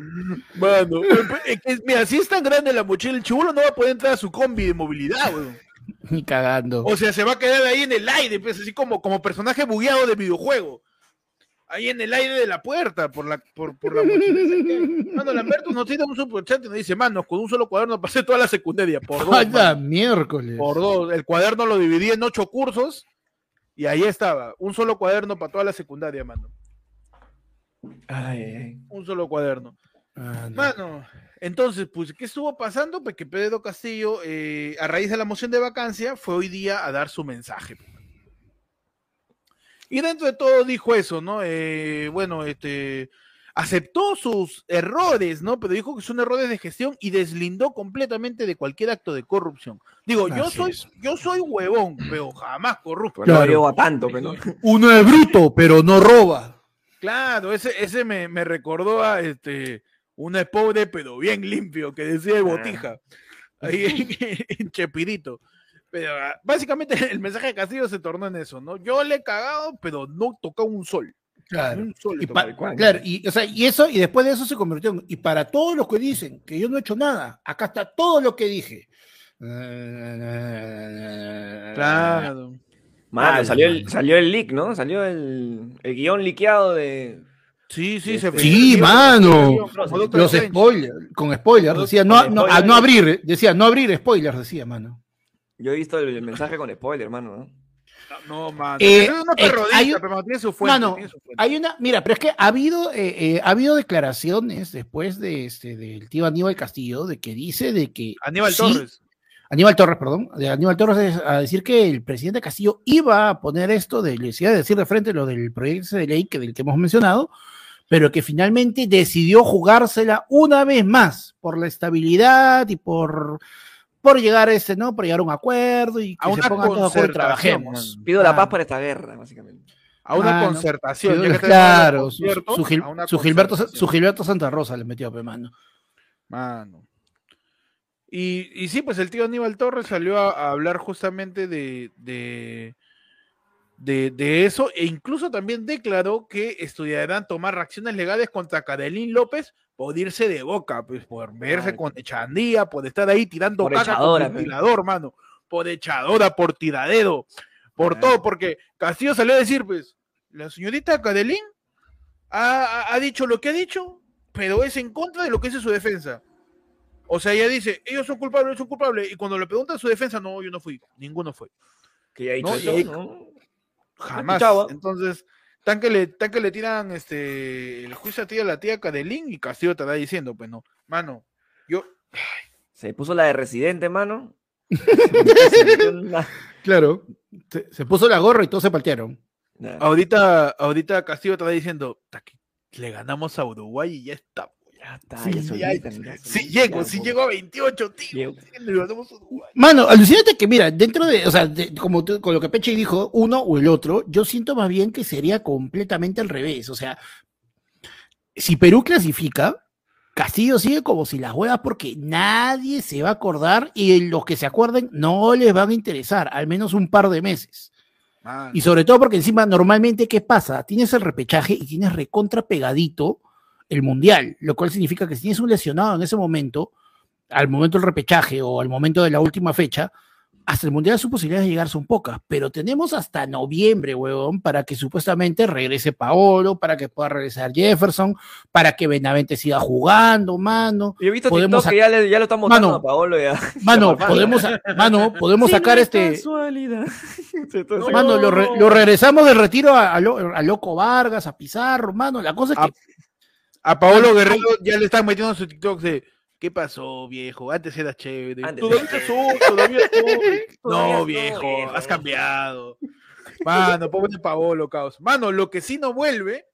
mano. Es que, Mira, si es tan grande la mochila, el chibulo no va a poder entrar a su combi de movilidad, huevón. Ni cagando. O sea, se va a quedar ahí en el aire, pues, así como, como personaje bugueado de videojuego. Ahí en el aire de la puerta, por la, por, por la. Mano, Lamberto nos tira un superchat y nos dice, manos, con un solo cuaderno pasé toda la secundaria. Por dos, Vaya miércoles. por dos. El cuaderno lo dividí en ocho cursos y ahí estaba. Un solo cuaderno para toda la secundaria, mano. Ay, ay, ay. Un solo cuaderno. Ah, no. Mano, entonces, pues, ¿qué estuvo pasando? Pues que Pedro Castillo, eh, a raíz de la moción de vacancia, fue hoy día a dar su mensaje. pues. Y dentro de todo dijo eso, ¿no? Eh, bueno, este, aceptó sus errores, ¿no? Pero dijo que son errores de gestión y deslindó completamente de cualquier acto de corrupción. Digo, yo soy, es. yo soy huevón, pero jamás corrupto. Pero no Claro. llego a tanto, pero no. Uno es bruto, pero no roba. Claro, ese, ese me, me recordó a este una es pobre pero bien limpio que decía de botija ahí en, en Chepirito. Pero ah, básicamente el mensaje de Castillo se tornó en eso, ¿no? Yo le he cagado, pero no tocó un sol. Claro. Un sol. Y, pa- claro, y, o sea, y eso, y después de eso se convirtió en, y para todos los que dicen que yo no he hecho nada, acá está todo lo que dije. Claro. Mano, Mal, salió, el, salió el leak, ¿no? Salió el, el guion liqueado de. Sí, sí, Este- se Sí, mano. Los spoilers, con spoilers, decía, no, no, a no abrir, decía, no abrir spoilers, decía, mano. Yo he visto el, el mensaje con spoiler, mano, ¿no? No, mano. Eh, es una eh, perrodista, hay un- pero tiene su fuente. Mano, tiene su fuente. hay una, mira, pero es que ha habido, eh, eh, ha habido declaraciones después de este, del tío Aníbal Castillo, de que dice de que Aníbal sí, Torres. Aníbal Torres, perdón, de Aníbal Torres es a decir que el presidente Castillo iba a poner esto, de, le decía decir de frente lo del proyecto de ley que del que hemos mencionado, pero que finalmente decidió jugársela una vez más por la estabilidad y por, por llegar a este, ¿no? Por llegar a un acuerdo y que A una se pongan todos acuerdo y trabajemos. Pido la Ah, paz para esta guerra, básicamente. A una Mano, concertación. claro, su, concierto, su Gil- a una su Gilberto, su Gilberto Santa Rosa le metió, pe, mano. Mano. Y, y sí, pues el tío Aníbal Torres salió a, a hablar justamente de, de, de, de eso e incluso también declaró que estudiarán tomar acciones legales contra Cadelín López por irse de boca, pues por verse con Echandía, por estar ahí tirando Por caca echadora, pues. ventilador, mano, por echadora, por tiradero, por Claro. todo, porque Castillo salió a decir, pues, la señorita Cadelín ha, dicho lo que ha dicho, pero es en contra de lo que dice su defensa. O sea, ella dice, ellos son culpables, ellos son culpables, y cuando le preguntan su defensa, no, yo no fui, ninguno fue. Que ya dicho No, eso, y ahí- ¿no? Jamás. Entonces, tan que le, tan que le tiran este el juicio a ti a la tía Cadelín y Castillo estará diciendo, pues no, mano, yo, Se puso la de residente, mano. Una- Claro. Se, se puso la gorra y todos se paltearon. Nah. ahorita, ahorita Castillo estará diciendo, "Ta que le ganamos a Uruguay y ya está. Ya está, Sí, ya ya- solita, ya Si llego, ya, si llego a 28, tío. Mano, alucinante que, mira, dentro de, o sea, de- como tú- con lo que Peche dijo, uno o el otro, yo siento más bien que sería completamente al revés. O sea, si Perú clasifica, Castillo sigue como si las huevas porque nadie se va a acordar y los que se acuerden no les van a interesar, al menos un par de meses. Mano. Y sobre todo porque encima normalmente, ¿qué pasa? Tienes el repechaje y tienes recontra pegadito el mundial, lo cual significa que si tienes un lesionado en ese momento, al momento del repechaje o al momento de la última fecha, hasta el mundial sus posibilidades de llegar son pocas, pero tenemos hasta noviembre, huevón, para que supuestamente regrese Paolo, para que pueda regresar Jefferson, para que Benavente siga jugando, mano. Yo he visto Podemos TikTok que ya, le- ya lo votando Mano. a Paolo ya. Mano, podemos, mano, podemos sacar este. Mano, lo, re- lo regresamos del retiro a, a Lo- a Loco Vargas, a Pizarro, mano. La cosa es que. A Paolo Guerrero ya le están metiendo su TikTok de ¿Qué pasó, viejo? Antes era chévere. Antes todavía sos, todavía sos. No, viejo, viejo. has cambiado. Mano, pobre Paolo, caos. Mano, lo que sí no vuelve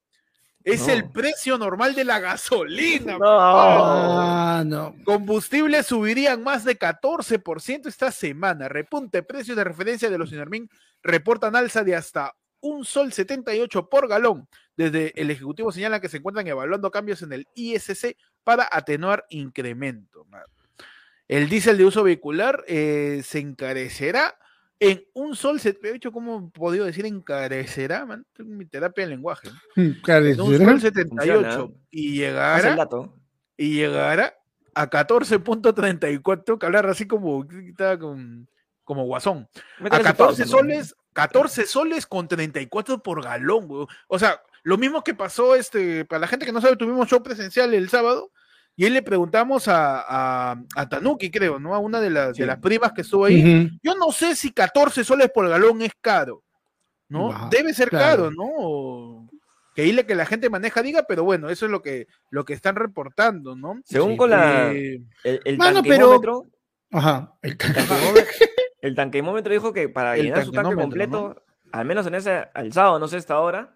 es No. el precio normal de la gasolina. No. No. Combustibles subirían más de 14% esta semana. Repunte precios de referencia de los Inermin reportan alza de hasta un sol 78 por galón. Desde el Ejecutivo señala que se encuentran evaluando cambios en el ISC para atenuar incremento. El diésel de uso vehicular eh, se encarecerá en un sol 78. ¿Cómo he podido decir encarecerá? man? Tengo Mi terapia de lenguaje. ¿no? En un sol 78 Funciona. y llegará y llegará a 14.34, que hablar así como, con- como guasón. A Métele su 14 pausa, ¿no? soles, 14 soles con 34 por galón, weón. O sea, lo mismo que pasó, este, para la gente que no sabe, tuvimos show presencial el sábado, y ahí le preguntamos a, a, a Tanuki, creo, ¿no? A una de las, Sí. de las primas que estuvo ahí. Yo no sé si 14 soles por galón es caro, ¿no? Debe ser claro. caro, ¿no? O Que ahí le que la gente maneja diga, pero bueno, eso es lo que, lo que están reportando, ¿no? Según Sí, con la, Eh, el, el Mano, pero- tanquemómetro, Ajá. El- tanquemómetro- el tanquemómetro dijo que para El llenar su tanque completo, al menos en ese, al sábado, no sé esta hora,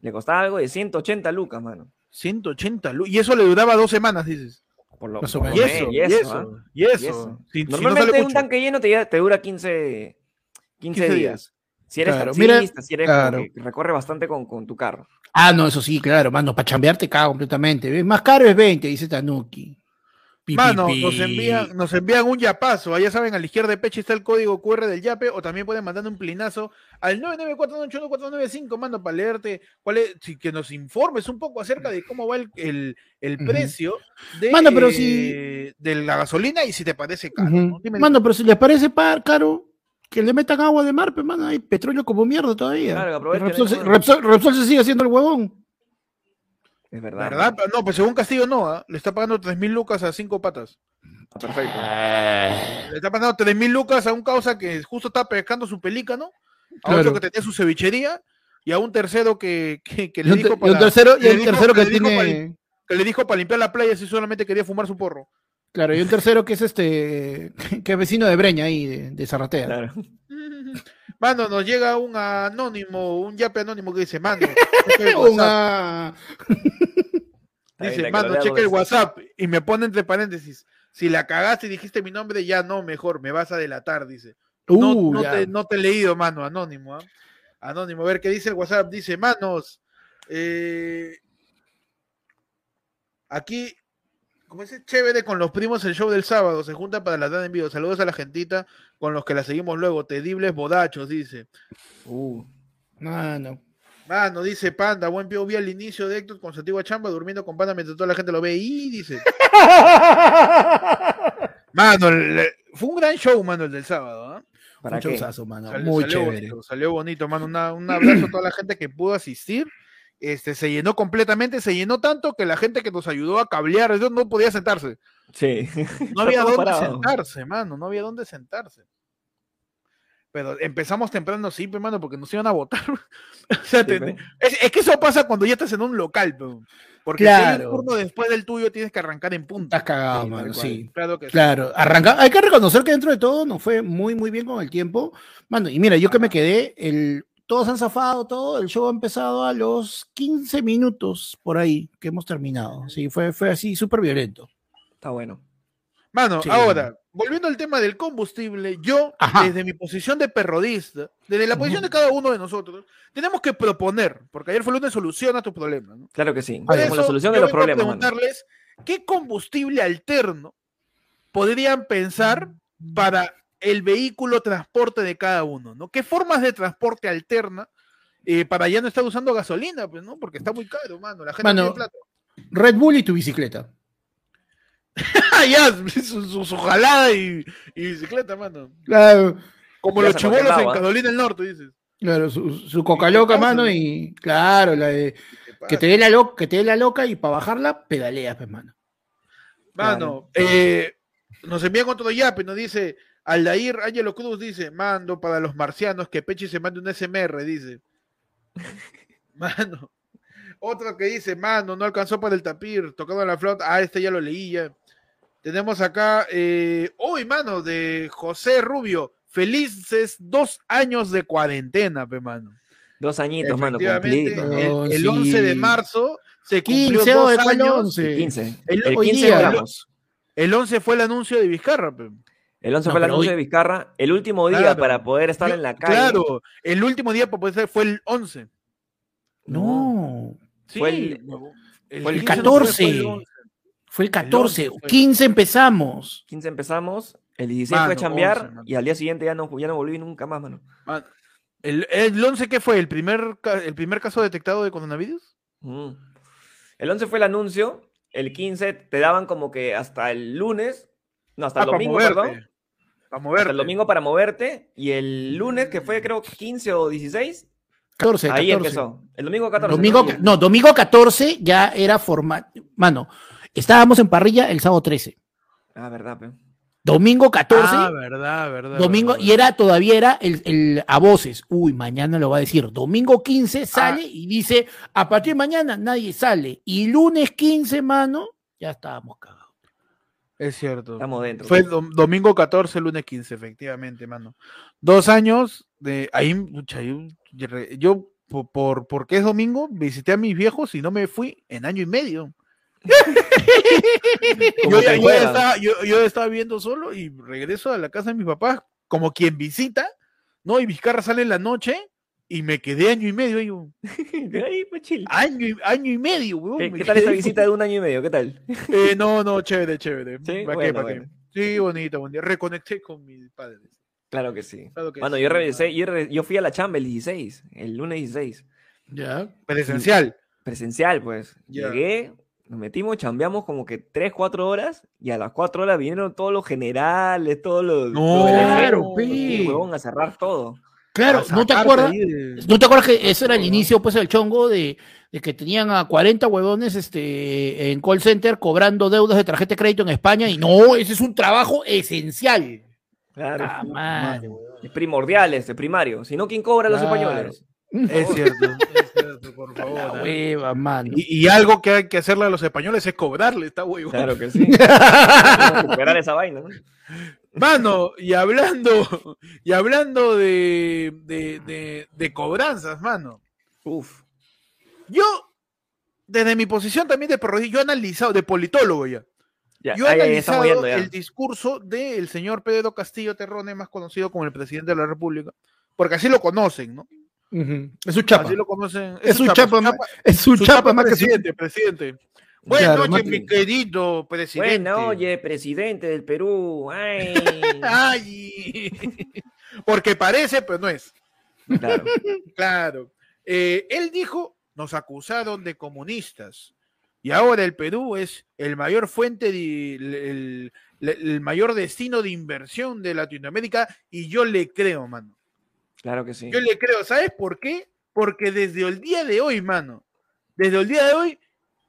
le costaba algo de 180 lucas, mano. 180 lu- y eso le duraba dos semanas, dices. Por lo, por menos. Y eso, y eso, ¿ah? y eso. Y eso. Si- si no Normalmente un mucho. tanque lleno te, te dura 15, 15, 15 días. Si eres Claro, taxista, mira, si eres claro. que recorre bastante con, con tu carro. Ah, no, eso sí, claro, mano. Para chambear te cago completamente. Más caro es 20, dice Tanuki. Pi, Mano, pi. nos envían, nos envían un yapazo. Allá saben, a la izquierda de pecho está el código QR del yape, o también pueden mandar un plinazo al 994181495, mano, para leerte cuál es, si, que nos informes un poco acerca de cómo va el, el, el precio de, Mano, pero eh, si- de la gasolina y si te parece caro. Dime- Mano, pero si les parece par- caro, que le metan agua de mar, pues, mano, hay petróleo como mierda todavía. Claro, Repsol, mano. Repsol- Repsol se sigue haciendo el huevón. Es verdad. ¿Verdad? Pero No, pues según Castillo no, ¿ah? le está pagando 3 mil lucas a cinco patas. Ah, Perfecto. Le está pagando 3 mil lucas a un causa que justo está pescando su pelícano, a Claro. otro que tenía su cevichería y a un tercero que, que, le dijo te- y para, un tercero, y dijo- tercero que le dijo para lim- tiene. que le dijo para limpiar la playa si solamente quería fumar su porro. Claro, y un tercero que es este. que es vecino de Breña ahí, de, de Zarratea. Claro. Mano, nos llega un anónimo, un yape anónimo que dice, mano, el. Una- bien, dice, mano, checa el. WhatsApp y me pone entre paréntesis, si la cagaste y dijiste mi nombre, ya no, mejor, me vas a delatar, dice. No, Uh, no te, no te he leído, mano, anónimo. ¿ah? Anónimo, a ver qué dice el WhatsApp. Dice, manos, eh, aquí, como dice, chévere con los primos el show del sábado. Se juntan para la dan en vivo. Saludos a la gentita con los que la seguimos luego. Tedibles bodachos, dice. Uh, Mano. Mano, dice Panda, buen pie, vi al inicio de Héctor con su antigua chamba durmiendo con Panda mientras toda la gente lo ve. Y dice, mano, le- fue un gran show, mano, el del sábado. ¿ah? ¿Para Un showzazo, mano. Sal- Muy salió chévere. Bonito, salió bonito, mano. Una- un abrazo a toda la gente que pudo asistir. Este, se llenó completamente, se llenó tanto que la gente que nos ayudó a cablear, eso no podía sentarse. Sí. No había dónde parado. sentarse, mano, no había dónde sentarse. Pero empezamos temprano, sí, pe, mano, porque nos iban a votar. o sea, te- pe. es, es que eso pasa cuando ya estás en un local, pe. porque si hay un Claro. turno después del tuyo tienes que arrancar en punta. Estás cagado, Sí, mano, sí. Claro que sí. Claro, arranca, hay que reconocer que dentro de todo nos fue muy, muy bien con el tiempo. Mano, y mira, yo que me quedé, el, todos han zafado, todo, el show ha empezado a los 15 minutos por ahí que hemos terminado. Sí, fue, fue así, súper violento. Está bueno. Mano, Sí. ahora, volviendo al tema del combustible, yo, Ajá. desde mi posición de perrodista, desde la posición de cada uno de nosotros, tenemos que proponer, porque ayer fue lunes, soluciona tu problema. ¿no? Claro que sí. Por Como la eso, solución de los a problemas. mano. preguntarles ¿qué combustible alterno podrían pensar para el vehículo transporte de cada uno? ¿no? ¿Qué formas de transporte alterna eh, para ya no estar usando gasolina? Pues, ¿no? Porque está muy caro, mano. La gente Mano, no tiene plata. Red Bull y tu bicicleta. Ya, su, su- su jalada y, y bicicleta, mano. Claro, Como Ya los chibolos en. Carolina del Norte, dices. claro, su, su coca loca, mano, y claro, la de ¿Qué que te dé la loca, que te dé la loca y para bajarla, pedaleas, pues, mano. Mano, eh, nos envían otro yape, nos dice Aldair Ángelo Cruz, dice, mando para los marcianos que Pechi se mande un SMR, dice. Mano. Otro que dice, mano, no alcanzó para el tapir, tocando la flauta. Ah, este ya lo leí ya. Tenemos acá, eh, uy, mano, de José Rubio. Felices dos años de cuarentena, pe, mano. Dos añitos, mano, cumplido. el, No, el sí. 11 de marzo se cumplió 15 dos años. 11. 15. El- El hoy 15 día. El 11 fue el anuncio de Vizcarra, pe. El 11 No, fue el anuncio hoy- de Vizcarra. El último día Claro. para poder estar Yo- en la calle. Claro, el último día para poder ser fue el 11. No, Sí, Fue el- huevón. fue el 15 no fue, fue 14. el 11. fue el 14, 11 fue. 15 empezamos. 15 empezamos. El 16 fue a Mano, chambear. 11, mano. y al día siguiente ya no, ya no volví nunca más, mano. Man, ¿El, el 11 qué fue? ¿El primer, ca- ¿El primer caso detectado de coronavirus? Mm. El 11 fue el anuncio. El 15 te daban como que hasta el lunes. No, hasta Ah, el para domingo, moverte. perdón. Para moverte. Hasta el domingo para moverte. Y el lunes, que fue creo 15 o 16, 14, ahí 14. empezó. El domingo 14. Domingo, ¿no? domingo 14 ya era formal. Mano, estábamos en parrilla el sábado 13. Ah, verdad, pe. Domingo 14, Ah, verdad, verdad. domingo, verdad, y era, todavía era el, el a voces. Uy, mañana lo va a decir. Domingo Ah. 15 sale y dice, a partir de mañana nadie sale. Y lunes 15, mano, ya estábamos cagados. Es cierto. Estamos dentro. Fue dom- domingo 14, lunes 15, efectivamente, mano. Dos años de ahí, pucha, yo, yo por, por porque es domingo, visité a mis viejos y no me fui en año y medio. Yo, ya, estaba, yo, yo estaba viviendo solo y regreso a la casa de mis papás como quien visita, ¿no? Y Vizcarra sale en la noche y me quedé año y medio. y yo, Ahí, pues, año, y, año y medio, weón. ¿Qué, tal esa visita de un año y medio? ¿Qué tal? Eh, no, no, chévere, chévere. Sí, ¿Pa' qué, bueno, qué? bueno. Sí, bonito, bonito. Reconecté con mis padres. Claro que sí. Claro que Mano, sí, yo regresé, yo, re- yo fui a la chamba el 16, el lunes 16. Ya. Presencial. Presencial, pues. Ya. Llegué, nos metimos, chambeamos como que 3, 4 horas y a las 4 horas vinieron todos los generales, todos los... No, los del claro, huevón, a cerrar todo. Claro, ¿no te acuerdas? de- ¿No te acuerdas que eso era el inicio, pues, el chongo de, de que tenían a 40 huevones este, en call center cobrando deudas de tarjeta de crédito en España? Y no, ese es un trabajo esencial. Claro. Ah, madre, Es primordial este, primario. Si no, ¿quién cobra a los Claro. españoles? Es cierto, es cierto, por favor. ¿eh? hueva, mano. Y, y algo que hay que hacerle a los españoles es cobrarle, está huevo. Claro que sí. Recuperar esa vaina, ¿no? Mano, y hablando, y hablando de, de, de, de cobranzas, mano. Uf. Yo, desde mi posición también de yo he analizado, de politólogo ya. Ya, Yo he analizado el discurso del señor Pedro Castillo Terrone, más conocido como el presidente de la República, porque así lo conocen, ¿no? Es su chapa. Así lo conocen. Es su chapa, ma- Es su su chapa chapa más que su- presidente, presidente. Buenas Claro, noches, mi querido presidente. Bueno, oye, presidente del Perú. Ay. Ay. Porque parece, pero no es. Claro. Claro. Eh, él dijo, nos acusaron de comunistas. Y ahora el Perú es el mayor fuente, de, el, el- el mayor destino de inversión de Latinoamérica. Y yo le creo, mano. Claro que sí. Yo le creo. ¿Sabes por qué? Porque desde el día de hoy, mano, desde el día de hoy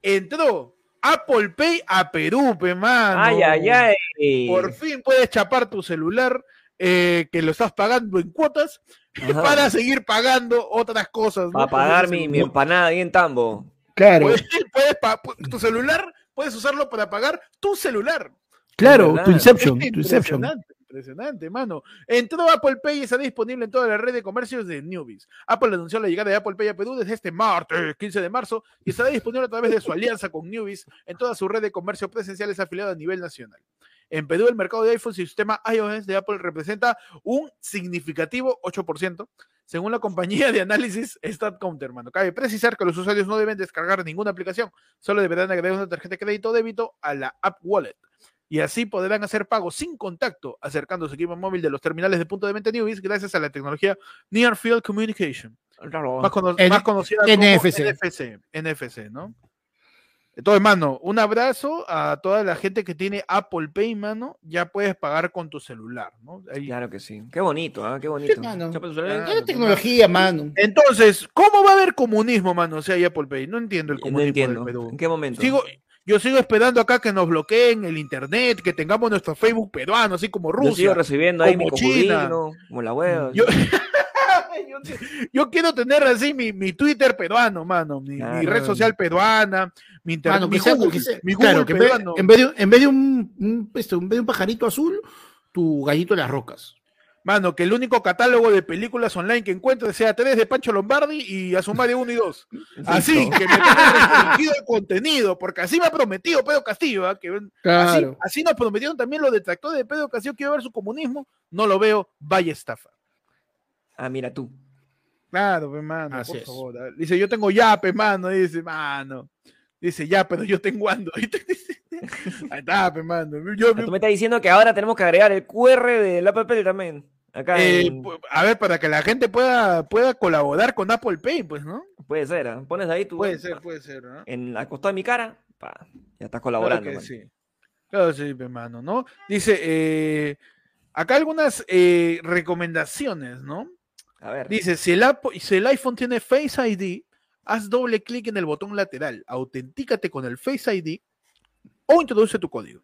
entró Apple Pay a Perú, pe, mano. Ay, ay, ay. Por fin puedes chapar tu celular eh, que lo estás pagando en cuotas Ajá. para seguir pagando otras cosas. ¿no? Para pagar mi, mi empanada ahí en Tambo. Claro, Puedes- puedes tu celular puedes usarlo para pagar tu celular. claro, tu Inception, tu Inception. impresionante, impresionante, mano. Entró Apple Pay y está disponible en toda la red de comercios de Newbies. Apple anunció la llegada de Apple Pay a Perú desde este martes, 15 de marzo, y estará disponible a través de su alianza con Newbies en toda su red de comercio presenciales afiliada a nivel nacional. En Perú, el mercado de iPhones y sistema iOS de Apple representa un significativo 8%, según la compañía de análisis StatCounter, hermano. Cabe precisar que los usuarios no deben descargar ninguna aplicación, solo deberán agregar una tarjeta de crédito o débito a la App Wallet. Y así podrán hacer pagos sin contacto, acercando su equipo móvil de los terminales de punto de venta Newbies gracias a la tecnología Near Field Communication Claro. más, cono- N- más conocida como NFC. NFC, NFC, ¿no? Entonces, mano, un abrazo a toda la gente que tiene Apple Pay, mano, ya puedes pagar con tu celular, ¿no? Ahí- Claro que sí. Qué bonito, ¿ah? Qué bonito. mano. Tu celular. Ah, Es la tecnología, mano. Entonces, ¿cómo va a haber comunismo, mano? O sea, hay Apple Pay. No entiendo el No comunismo entiendo. del Perú. ¿En qué momento? Sigo, yo sigo esperando acá que nos bloqueen el internet, que tengamos nuestro Facebook peruano, así como Yo sigo Rusia. recibiendo ahí mi como China. cocodrilo, como la hueva. Yo, yo, yo quiero tener así mi, mi Twitter peruano, mano, mi, mi Claro. red social peruana, mi internet, Mano, mi que sea- Google, que sea- mi Google claro, que en vez, peruano. en vez de, en vez de un, un, este, en vez de un pajarito azul, tu gallito de las rocas. Mano, que el único catálogo de películas online que encuentre sea 3 de Pancho Lombardi y a sumar de 1 y 2. Así, que me restringido el contenido, porque así me ha prometido Pedro Castillo, ¿ah? que así, Claro. así nos prometieron también los detractores de Pedro Castillo que iba a ver su comunismo, no lo veo, vaya estafa. Ah, mira tú. Claro, pe, mano, Así por es. favor. ah. Dice, yo tengo yape, mano, dice, mano. Dice, ya, pero yo tengo Android. Ahí está, pe, mano. Yo, Ah, Tú me estás diciendo que ahora tenemos que agregar el QR del Apple Pay también. Acá eh, en- a ver, para que la gente pueda, pueda colaborar con Apple Pay, pues, ¿no? puede ser, ¿ah? Pones ahí tu Puede ser, puede ser, ¿no? en al costado de mi cara, pa, ya estás Claro colaborando. que man. sí. Claro, sí, pe, mano, ¿no? Dice, eh, acá algunas eh, recomendaciones, ¿no? A ver. Dice, si el, Apple- si el iPhone tiene Face ID, haz doble clic en el botón lateral, autentícate con el Face ID o introduce tu código.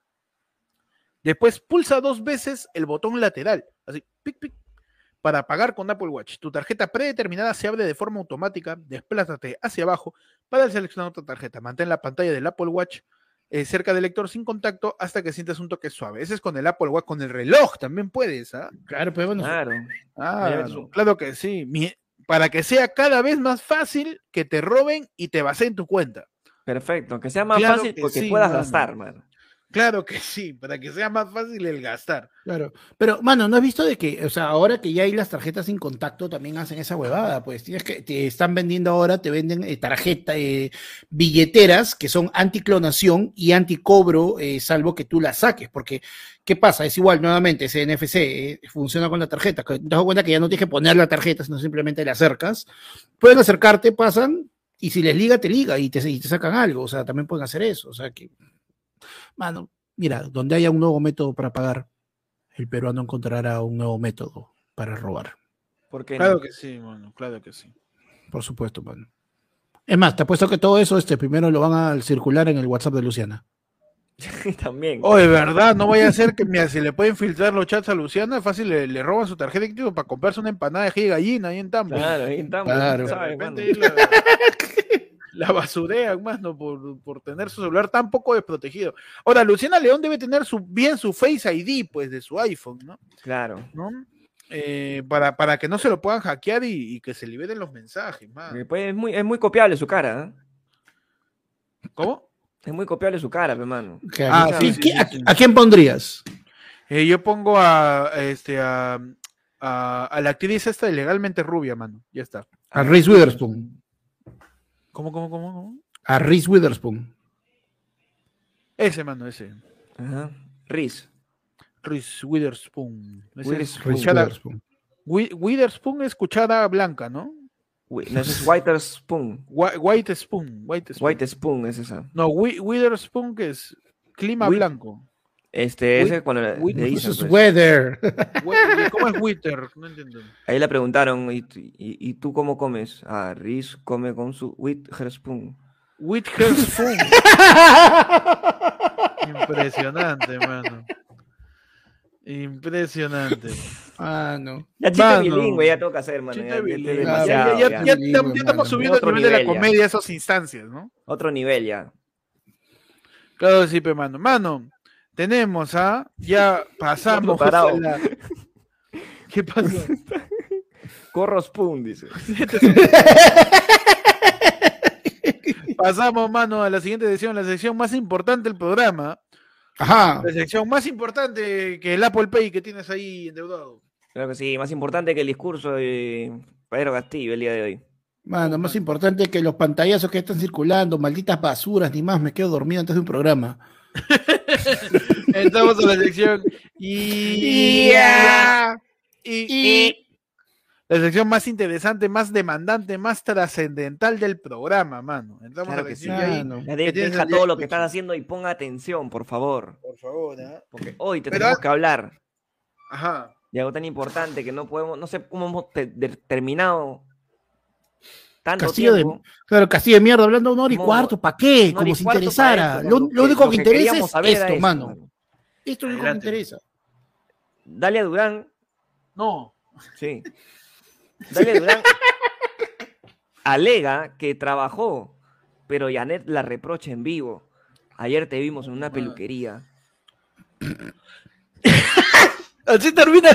Después pulsa dos veces el botón lateral, así, pic, pic, para pagar con Apple Watch. Tu tarjeta predeterminada se abre de forma automática, desplázate hacia abajo para seleccionar otra tarjeta. Mantén la pantalla del Apple Watch eh, cerca del lector sin contacto hasta que sientas un toque suave. Ese es con el Apple Watch, con el reloj también puedes, ¿ah? Claro, pero bueno, Claro. Ah, eso. claro que sí. Mi- para que sea cada vez más fácil que te roben y te vacíen tu cuenta. Perfecto. Que sea más Claro fácil que porque sí, puedas mano. gastar, man. Claro que sí, para que sea más fácil el gastar. Claro. Pero, mano, ¿no has visto de que, o sea, ahora que ya hay las tarjetas sin contacto, también hacen esa huevada? Pues tienes que, te están vendiendo ahora, te venden eh, tarjeta, eh, billeteras que son anticlonación y anticobro, eh, salvo que tú las saques. Porque, ¿qué pasa? Es igual, nuevamente, ese NFC eh, funciona con la tarjeta. Te das cuenta que ya no tienes que poner la tarjeta, sino simplemente la acercas. Pueden acercarte, pasan, y si les liga, te liga y te, y te sacan algo. O sea, también pueden hacer eso. O sea que, mano, mira, donde haya un nuevo método para pagar, el peruano encontrará un nuevo método para robar. ¿Por qué Claro no? que sí, mano, claro que sí. Por supuesto, mano. Es más, te apuesto que todo eso este primero lo van a circular en el WhatsApp de Luciana. También. Oh, de verdad, no vaya a ser que mira, si le pueden filtrar los chats a Luciana, fácil le, le roban su tarjeta de crédito para comprarse una empanada de gallina ahí en Tambo. Claro, ahí estamos. Claro. De ¿sabes, repente mano? la, basurean, mano, por, por tener su celular tan poco desprotegido. Ahora, Luciana León debe tener su, bien su Face ID, pues, de su iPhone, ¿no? Claro. ¿no? Eh, para, para que no se lo puedan hackear y, y que se liberen los mensajes, man. Porque, pues, es, muy, es muy copiable su cara, ¿eh? ¿Cómo? Es muy copiable su cara, hermano. ¿Qué- Ah, a- sí, ¿a- sí, qué- sí, a- sí. ¿A quién pondrías? Eh, yo pongo a, a este, a, a, a la actriz esta de legalmente rubia, mano. Ya está. A Reese Witherspoon. ¿Cómo, cómo, cómo? cómo? A Reese Witherspoon. Ese, mano, ese. Ajá. Reese Witherspoon. Ese Witherspoon. Reese Witherspoon. Wi- Witherspoon es cuchara blanca, ¿no? No, ese es White Spoon. Whi- White Spoon. White Spoon. White Spoon es esa. No, Wi- Witherspoon que es clima blanco. Este, ese cuando le, le Eso dicen, es pues. weather. ¿Cómo es Wither? No entiendo. Ahí le preguntaron, ¿y, tú- y, y tú cómo comes? Ah, Riz come con su with her spoon. Witherspoon. Impresionante, mano. Impresionante. Ah, no. Ya chiste Mano. bilingüe, ya tengo que hacer, mano. Chiste ya- ya bilingüe. estoy Ya, Ya, demasiado, ya- ya- ya. ya- Bilingüe, ya mano. estamos subiendo el Otro nivel de la comedia a esas instancias, ¿no? Otro nivel ya. Claro, sí, pe, mano. Mano, tenemos a. Ya pasamos. Parado. a la- ¿Qué pasó? Corro spoon, dice. Pasamos, mano, a la siguiente edición, la sección más importante del programa. Ajá. La sección más importante que el Apple Pay que tienes ahí endeudado. Creo que sí, más importante que el discurso de Pedro Castillo el día de hoy. Mano, más importante que los pantallazos que están circulando, malditas basuras, ni más, me quedo dormido antes de un programa. Entramos a la sección y, y, la sección más interesante, más demandante, más trascendental del programa, mano. Entramos Claro a la que sección sí. ahí, Mano. Ya de- ¿Qué tienes deja todo lo que estás haciendo y ponga atención, por favor. por favor, ¿ah? Porque hoy te Pero- tenemos que hablar Ajá. de algo tan importante que no podemos, no sé cómo hemos te- de- terminado tanto Castillo de-. Claro, castillo de mierda, hablando una hora y No, cuarto, ¿para qué? Como si interesara. esto, Lo, único que, interesa es esto, esto, mano. mano. Esto es lo único que interesa. Dalia Durán, No. sí. Dalia Durán alega que trabajó, pero Janet la reprocha en vivo. Ayer te vimos en una peluquería. Así termina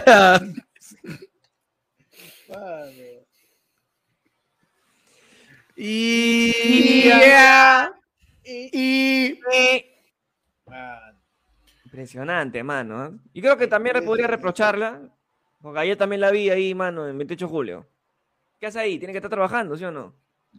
Y. Y Impresionante, mano. ¿eh? Y creo que también le podría reprocharla, porque ayer también la vi ahí, mano, en 28 de julio. ¿Qué hace ahí? Tiene que estar trabajando, ¿sí o no?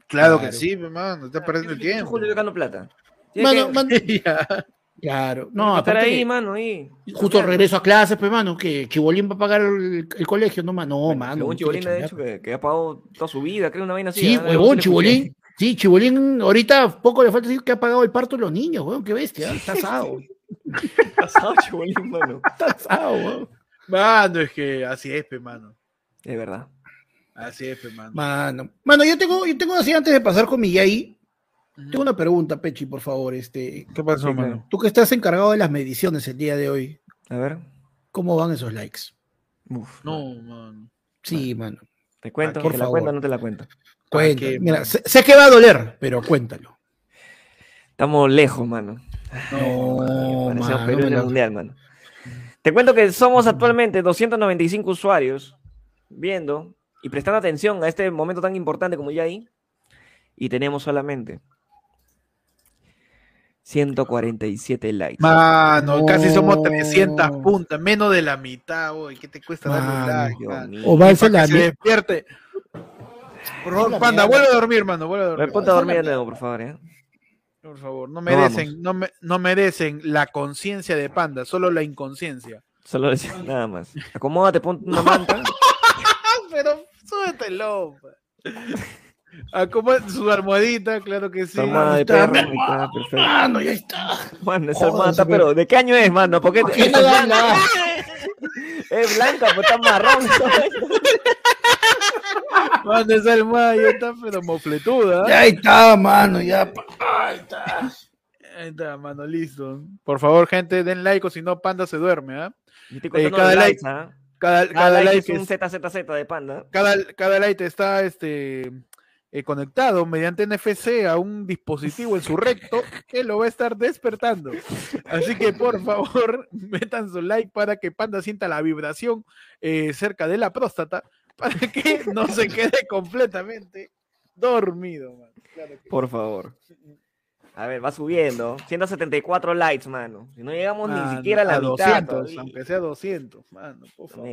Claro que sí, hermano, está perdiendo el 28 de tiempo. julio sacando plata. Mano, que- mano. claro. No, estar aparte ahí, que mano, ahí. justo regreso a clases, pues, mano, que Chibolín va a pagar el, el colegio, no, mano, no, Bueno, mano. según Chibolín ha chambear. dicho que, que ha pagado toda su vida, creo una vaina así. Sí, huevón, Chibolín. Sí, Chibolín, ahorita poco le falta decir que ha pagado el parto de los niños, weón, qué bestia, ¿eh? está asado, Pasado Chibolín, mano. está asado, weón. Mano, es que así es, pe, mano. Es verdad. Así es, pe, mano. Mano, mano, yo tengo, yo tengo así antes de pasar con mi Yai, tengo una pregunta, Pechi, por favor, este, ¿Qué pasó, Sí, mano? tú que estás encargado de las mediciones el día de hoy, A ver. ¿cómo van esos likes? Uf, No, mano. Sí, mano, ¿Te cuento? por ¿Te la cuento o no te la cuento? cuenta. qué, Mira, sé, sé que va a doler, pero cuéntalo. Estamos lejos, mano. No, Parecemos mano, Perú en el mundial, mano. Te cuento que somos actualmente 295 usuarios viendo y prestando atención a este momento tan importante como ya ahí. Y tenemos solamente 147 likes. Mano, No. casi somos 300 puntas, menos de la mitad, hoy. ¿Qué te cuesta darle un like? O va a ser la se despierte. Por favor, panda, vuelve a dormir, mano, vuelve a dormir. ponte a dormir de nuevo, por favor. ¿eh? Por favor, no merecen, no, me- no merecen la conciencia de panda, solo la inconsciencia. Solo decir nada más. Acomódate, ponte una manta. Pero súbetelo. Acomoda su almohadita, claro que sí. Almohada de está, perro. perfecto. Mano, ya está. Mano, esa almohada está, pero ¿de qué año es, mano? Porque ¿Qué no da nada? es blanca, pero está marrón. Mano, esa almohada ya está, pero mofletuda. Ya está, mano, ya. Ahí está. Ahí está, mano, listo. Por favor, gente, den like o si no, panda se duerme, ¿ah? Estoy contando cada like- likes, ¿ah? Cada, Cada, cada like, like es un ZZZ de panda. cada, cada light está este, eh, conectado mediante NFC a un dispositivo en su recto que lo va a estar despertando. Así que por favor, metan su like para que Panda sienta la vibración eh, cerca de la próstata para que no se quede completamente dormido. man. Claro que- Por favor. A ver, va subiendo. 174 likes, mano. Si no llegamos Mano, ni siquiera a la mitad. 200, todavía. aunque sea 200, mano, por favor.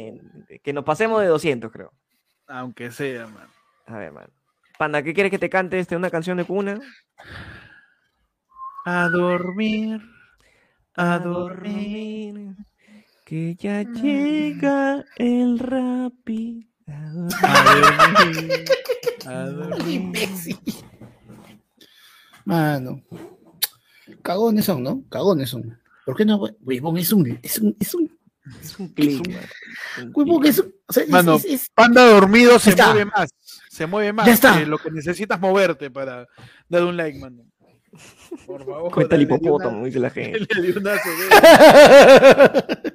Que nos pasemos de 200, creo. Aunque sea, man. A ver, mano. Panda, ¿qué quieres que te cante este, una canción de cuna? A dormir, a dormir. Que ya llega el rapi. A dormir, a dormir. Imbécil. Mano. Cagones son, ¿no? Cagones son. ¿Por qué no? Huevón, es un. Es un. Es un. Es un Huevón, click. es un. o sea, es- Mano, es- es- Panda dormido se está. mueve más. Se mueve más. Ya está. que lo que necesitas moverte para dar un like, mano. Por favor. Cuenta el hipopótamo, dice la gente.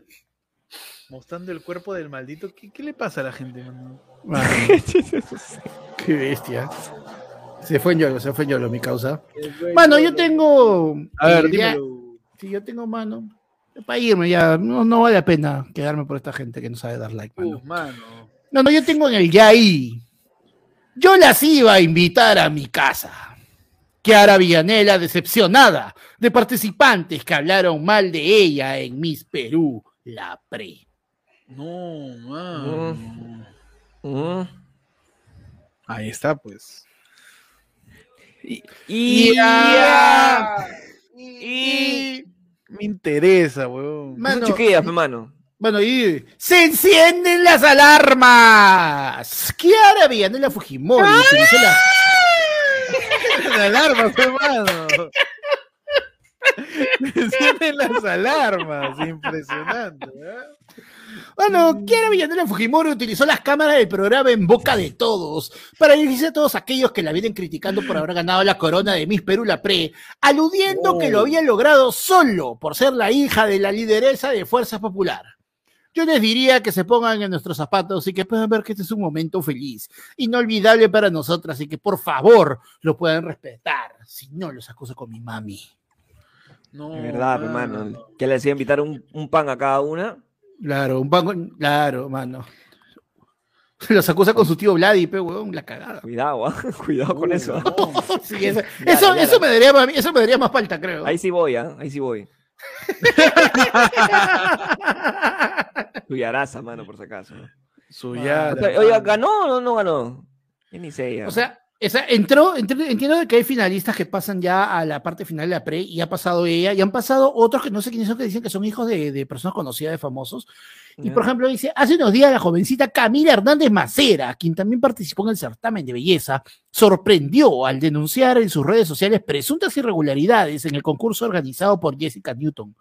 Mostrando el cuerpo del maldito. ¿Qué, qué le pasa a la gente, mano? Mano, qué bestia. Se fue en Yolo, se fue en Yolo, mi causa. Mano, yo tengo. A ver, eh, ya-. Sí, yo tengo mano. Para irme ya, no, no vale la pena quedarme por esta gente que no sabe dar like, mano. Mano. No, no, yo tengo en el ya ahí. Yo las iba a invitar a mi casa. Kiara Villanela decepcionada de participantes que hablaron mal de ella en Miss Perú, la pre. No, mano. Mm. Ahí está, pues. Y, Ya. Y me interesa, weón. Mano, chiquillas, pe, mano. Bueno, y se encienden las alarmas. Kiara Villanela Fujimori utilizó la- Las alarmas, hermano. Encienden las alarmas, impresionante. ¿eh? Bueno, Kiara Villanela Fujimori utilizó las cámaras del programa en boca de todos para dirigirse a todos aquellos que la vienen criticando por haber ganado la corona de Miss Perú la Pre, aludiendo que lo había logrado solo por ser la hija de la lideresa de Fuerza Popular. Yo les diría que se pongan en nuestros zapatos y que puedan ver que este es un momento feliz, inolvidable para nosotras y que por favor lo puedan respetar. Si no, los acuso con mi mami. No, De verdad, pe, mano. Que le decía invitar un, un pan a cada una. Claro, un banco, claro, mano. Los acusa con su tío Vladi, pe, weón, la cagada. Cuidado, ah, Cuidado con eso. Sí, eso, Ya, eso, ya, eso ya. me daría, más- eso me daría más falta, creo. Ahí sí voy, ¿ah? Ahí sí voy. Tuyaraza, mano, por si acaso. ¿no? Suya. O sea, Oiga, ¿ganó o no, no ganó? Yo ni sé ya. O sea, esa, entró, entró- entiendo de que hay finalistas que pasan ya a la parte final de la pre y ha pasado ella y han pasado otros que no sé quiénes son que dicen que son hijos de, de personas conocidas, de famosos. Y por ejemplo dice, hace unos días la jovencita Camila Hernández Macera, quien también participó en el certamen de belleza, sorprendió al denunciar en sus redes sociales presuntas irregularidades en el concurso organizado por Jessica Newton.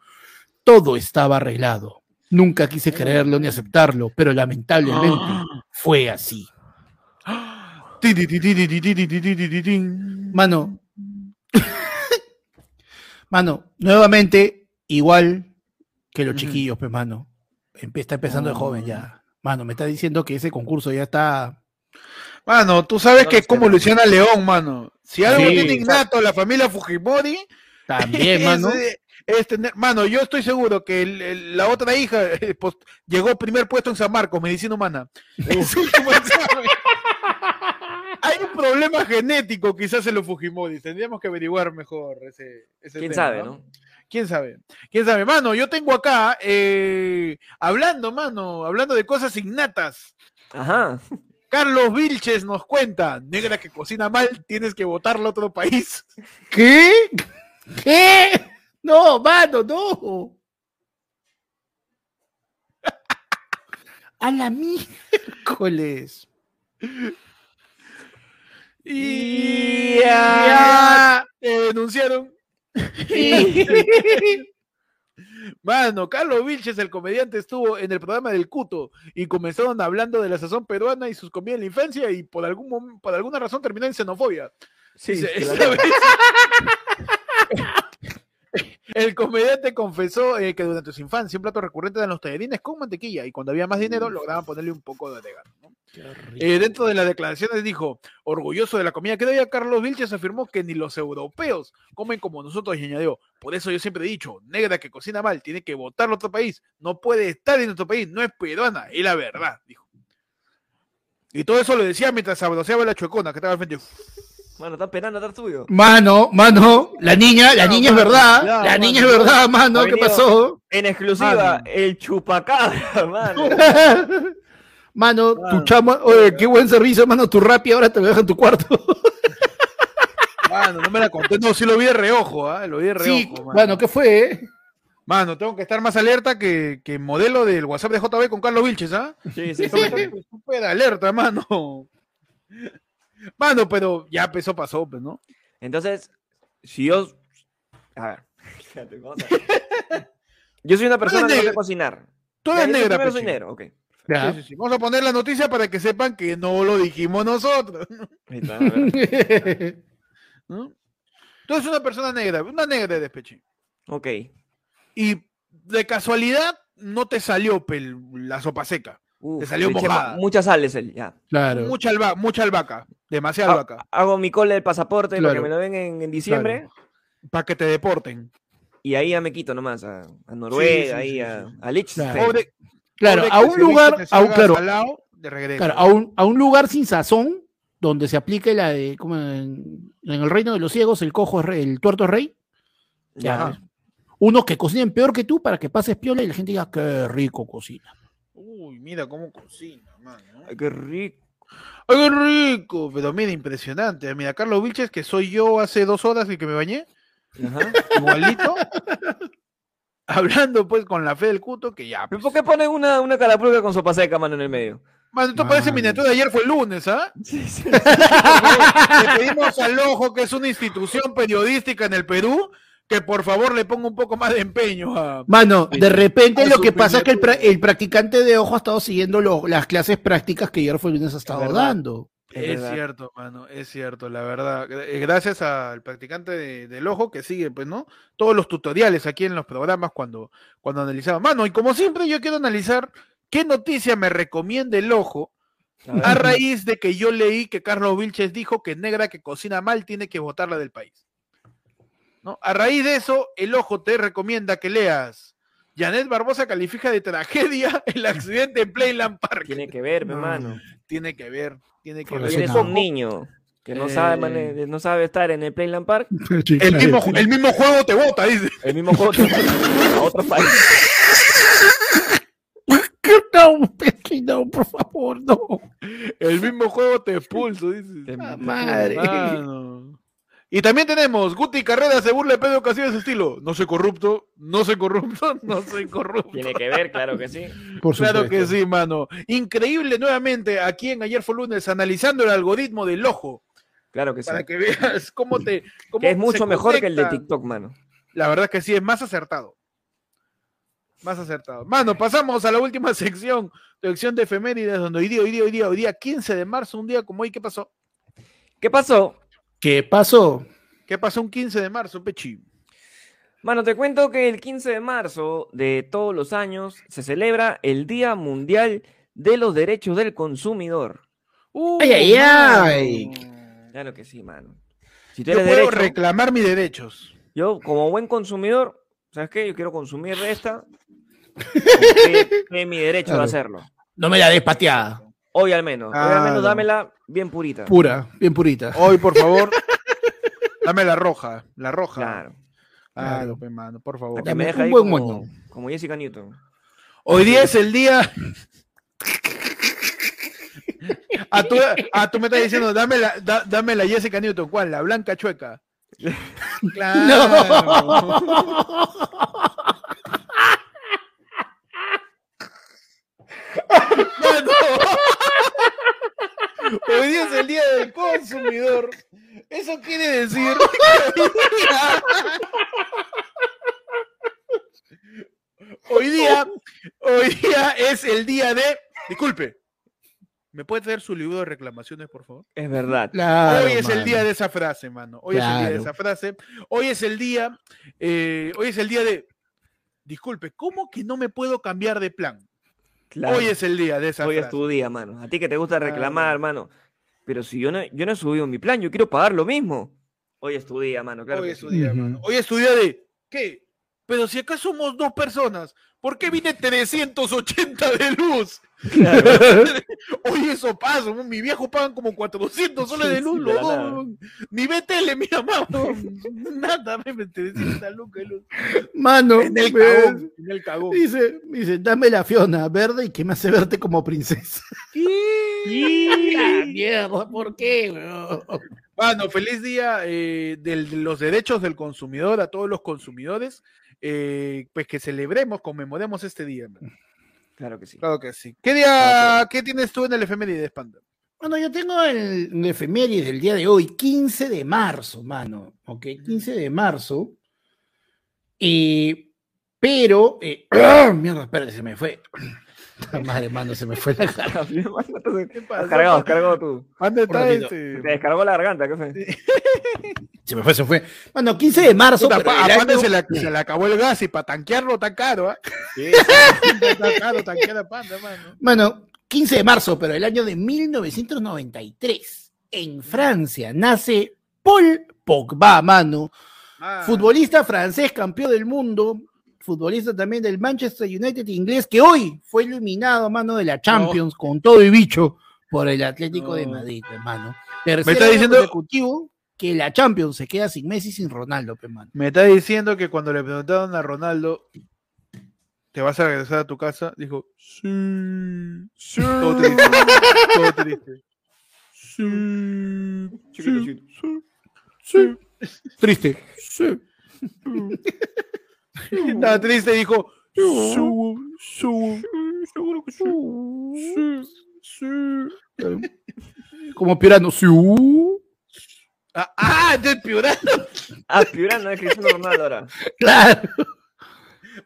Todo estaba arreglado. Nunca quise creerlo ni aceptarlo, pero lamentablemente fue así. Mano. Mano, nuevamente, igual que los chiquillos, pues, mano. Está empezando de joven ya. Mano, me está diciendo que ese concurso ya está. Mano, tú sabes que es como Luciana León, mano. Si algo tiene innato la familia Fujimori. También, mano es tener- mano, yo estoy seguro que el- el- la otra hija eh, pues, llegó primer puesto en San Marcos, medicina humana. Hay un problema genético quizás en los Fujimori. Tendríamos que averiguar mejor ese, ese ¿Quién tema, sabe, no? ¿Quién sabe? ¿Quién sabe? Mano, yo tengo acá, eh, hablando, mano, hablando de cosas innatas. Ajá. Carlos Vilches nos cuenta, negra que cocina mal, tienes que votarlo a otro país. ¿Qué? ¿Qué? No, mano, no. A la miércoles. Y ya te denunciaron. Mano, Carlos Vilches, el comediante, estuvo en el programa del Cuto y comenzaron hablando de la sazón peruana y sus comidas en la infancia y por, algún por alguna razón terminó en xenofobia. Sí, Dice, esta vez- El comediante confesó eh, que durante su infancia un plato recurrente eran los tallarines con mantequilla y cuando había más dinero lograban ponerle un poco de orégano. ¿no? Eh, dentro de las declaraciones dijo, orgulloso de la comida que doy Carlos Vilches afirmó que ni los europeos comen como nosotros y añadió, por eso yo siempre he dicho, negra que cocina mal, tiene que votarlo a otro país, no puede estar en nuestro país, no es peruana, y la verdad, dijo. Y todo eso lo decía mientras sabroseaba la chuecona que estaba al frente. Mano, está penando atrás tuyo. Mano, mano, la niña, la niña es verdad, la niña es verdad, mano, ¿qué pasó? En exclusiva, Mano. el chupacabra, mano. Mano, tu oye, qué buen servicio, mano, tu rapi ahora te lo deja en tu cuarto. Mano, no me la conté, no, sí lo vi de reojo, ¿ah? lo vi de reojo. Sí, mano. bueno, ¿qué fue? eh? Mano, tengo que estar más alerta que, que modelo del WhatsApp de JB con Carlos Vilches, ¿ah? Sí, sí, sí. Estar súper alerta, mano. Mano, pero ya empezó, pasó, pues, ¿no? Entonces, si yo. A ver. fíjate, vamos a ver. Yo soy una persona que no negra. sé cocinar. Tú eres yo negra, primero soy Pechi. negro, ok. Ya. Sí, sí, sí. Vamos a poner la noticia para que sepan que no lo dijimos nosotros. Está. ¿no? Tú eres una persona negra, una negra de despeche. Ok. Y de casualidad no te salió pel, la sopa seca. Uf, Te salió mojada. ma- Muchas sales, él, ya. Claro. Mucha, alba, mucha albahaca, demasiada Ah, albahaca, Hago mi cole del pasaporte para Claro. que me lo den en, en diciembre. para que te deporten. Y ahí ya me quito nomás a, a Noruega, sí, ahí sí, a, sí. a Liechtenstein. Claro. Pobre- Claro, pobre a un lugar, a un, claro, salado, de regreso. claro, a un, a un lugar sin sazón, donde se aplique la de, como en, en el reino de los ciegos, el cojo es rey, el tuerto es rey. Ya. Unos que cocinen peor que tú para que pases piola y la gente diga, qué rico cocina. Uy, mira cómo cocina, mano. Ay, qué rico. ¡Ay, qué rico! Pero mira, impresionante. Mira, Carlos Vilches, que soy yo hace dos horas y que me bañé, Ajá. igualito. Hablando pues con la fe del cuto, que ya. ¿Pero Pues. por qué ponen una, una calapruga con sopa seca, mano, en el medio? Mano, esto parece miniatura de ayer, fue el lunes, ¿ah? Le pedimos al Ojo, que es una institución periodística en el Perú, que por favor le ponga un poco más de empeño a. Mano, de repente lo que pasa es que el, pra- miniatura. el practicante de ojo ha estado siguiendo lo- las clases prácticas que ayer fue el lunes ha estado verdad. dando. Es cierto, mano, es cierto, la verdad. Eh, Gracias al practicante de- del ojo que sigue, pues, ¿no? Todos los tutoriales aquí en los programas cuando, cuando analizaba. Mano, y como siempre yo quiero analizar qué noticia me recomienda el ojo A a raíz de que yo leí que Carlos Vilches dijo que negra que cocina mal tiene que votarla del país. ¿No? A raíz de eso, el ojo te recomienda que leas. Janet Barbosa califica de tragedia el accidente en Playland Park. Tiene que ver, No. hermano. Tiene que ver, tiene que ver. no. un niño que no sabe, Eh. mane- no sabe estar en el Playland Park. El mismo, el mismo juego te vota, dice. El mismo juego te- a otro país. No, no, por favor, no. El mismo juego te expulso, dice. Te- Ah, madre. Mano. Y también tenemos Guti Carrera se burla de Pedro Castillo de su estilo. No soy corrupto, no soy corrupto, no soy corrupto. Tiene que ver, claro que sí. Por Claro que sí, mano. Increíble nuevamente aquí en Ayer fue lunes analizando el algoritmo del ojo Claro que sí. para que veas cómo te. Cómo Que es mucho mejor que el de. TikTok, mano. La verdad que sí, es más acertado. Más acertado. Mano, pasamos a la última sección, sección de efemérides, donde hoy día, hoy día, hoy día, hoy día, 15 de marzo, un día como hoy, ¿qué pasó? ¿Qué pasó? ¿Qué pasó? ¿Qué pasó un 15 de marzo, Pechi? Mano, te cuento que el 15 de marzo de todos los años se celebra el Día Mundial de los Derechos del Consumidor. Uh, Ay, ay, ay. mano. Claro que sí, mano. Si tú Yo eres puedo derecho, reclamar mis derechos. yo como buen consumidor, ¿sabes qué? Yo quiero consumir de esta. Es mi derecho Claro. de hacerlo. No me la des pateada. Hoy al menos. Hoy al Claro. menos dámela bien purita. Pura, bien purita. Hoy, por favor, dame la roja. La roja. Claro. Claro, Claro. mano, por favor. Que me un deja ahí buen como, moño. como Jessica Newton. Hoy día es el día. Ah, tú, ah, tú me estás diciendo, dame la, da- dame la Jessica Newton. ¿Cuál? La blanca chueca. Claro. Mano. Hoy día es el día del consumidor. Eso quiere decir. Hoy día, hoy día es el día de. Disculpe. ¿Me puede traer su libro de reclamaciones, por favor? Es verdad. Claro, hoy es el día de esa frase, mano. Hoy es el día de esa frase. Hoy es el día. eh, hoy es el día de. Disculpe, ¿cómo que no me puedo cambiar de plan? Claro. Hoy es el día de esa Hoy es tu día, mano. A ti que te gusta Claro. reclamar, hermano. Pero si yo no, yo no he subido mi plan, yo quiero pagar lo mismo. Hoy es tu día, mano. Claro Hoy que es sí. tu día, mano. Hoy es tu día de. ¿Qué? Pero si acá somos dos personas, ¿por qué vine 380 de luz? Oye, eso pasa, ¿no? mi viejo pagan como 400 soles de luz, Sí. Ni ve tele, mi weón. nada, me 300 lucas de luz. Mano, En el ¿ves? cagón, en el cagón. Dice, dice, dame la Fiona verde y que me hace verte como princesa. ¡Ah, mierda! ¿Por qué, weón? Bueno, feliz día eh, de los derechos del consumidor a todos los consumidores. eh, pues que celebremos, conmemoremos este día. man. Claro que sí. Claro que sí. ¿Qué día, qué tienes tú en el efemérides, Panda? Bueno, yo tengo el, el efeméride del día de hoy, 15 de marzo, mano. Ok, 15 de marzo. Y, pero, eh, mierda, espérate, se me fue. Madre, mano, se me fue la cara. ¿Qué Has pasa? cargado, has cargado tú. Un está ratito. este. Te descargó la garganta, ¿qué fue? Se me fue, se fue. Bueno, 15 de marzo. Puta, pero pa- el a Panda año- se, le, se le acabó el gas y para tanquearlo tan caro, ¿ah? Sí, Está caro tanquear a Panda, mano. Bueno, 15 de marzo, pero el año de 1993, en Francia, nace Paul Pogba, mano. Ah, Futbolista francés, campeón del mundo, futbolista también del Manchester United inglés, que hoy fue eliminado a mano de la Champions con todo y bicho por el Atlético de No. Madrid, hermano. Tercer está diciendo- consecutivo que la Champions se queda sin Messi sin Ronaldo, hermano. Me está diciendo que cuando le preguntaron a Ronaldo, ¿te vas a regresar a tu casa? Dijo, sí, sí. Todo triste. Todo triste. Sí, sí, sí, Triste. sí. Estaba triste y dijo, sí, sí, seguro que sí, sí. Como Pirano. Sí. uh. Ah, ah, de Piurano. Ah, Piurano es Cristiano Ronaldo ahora. Claro.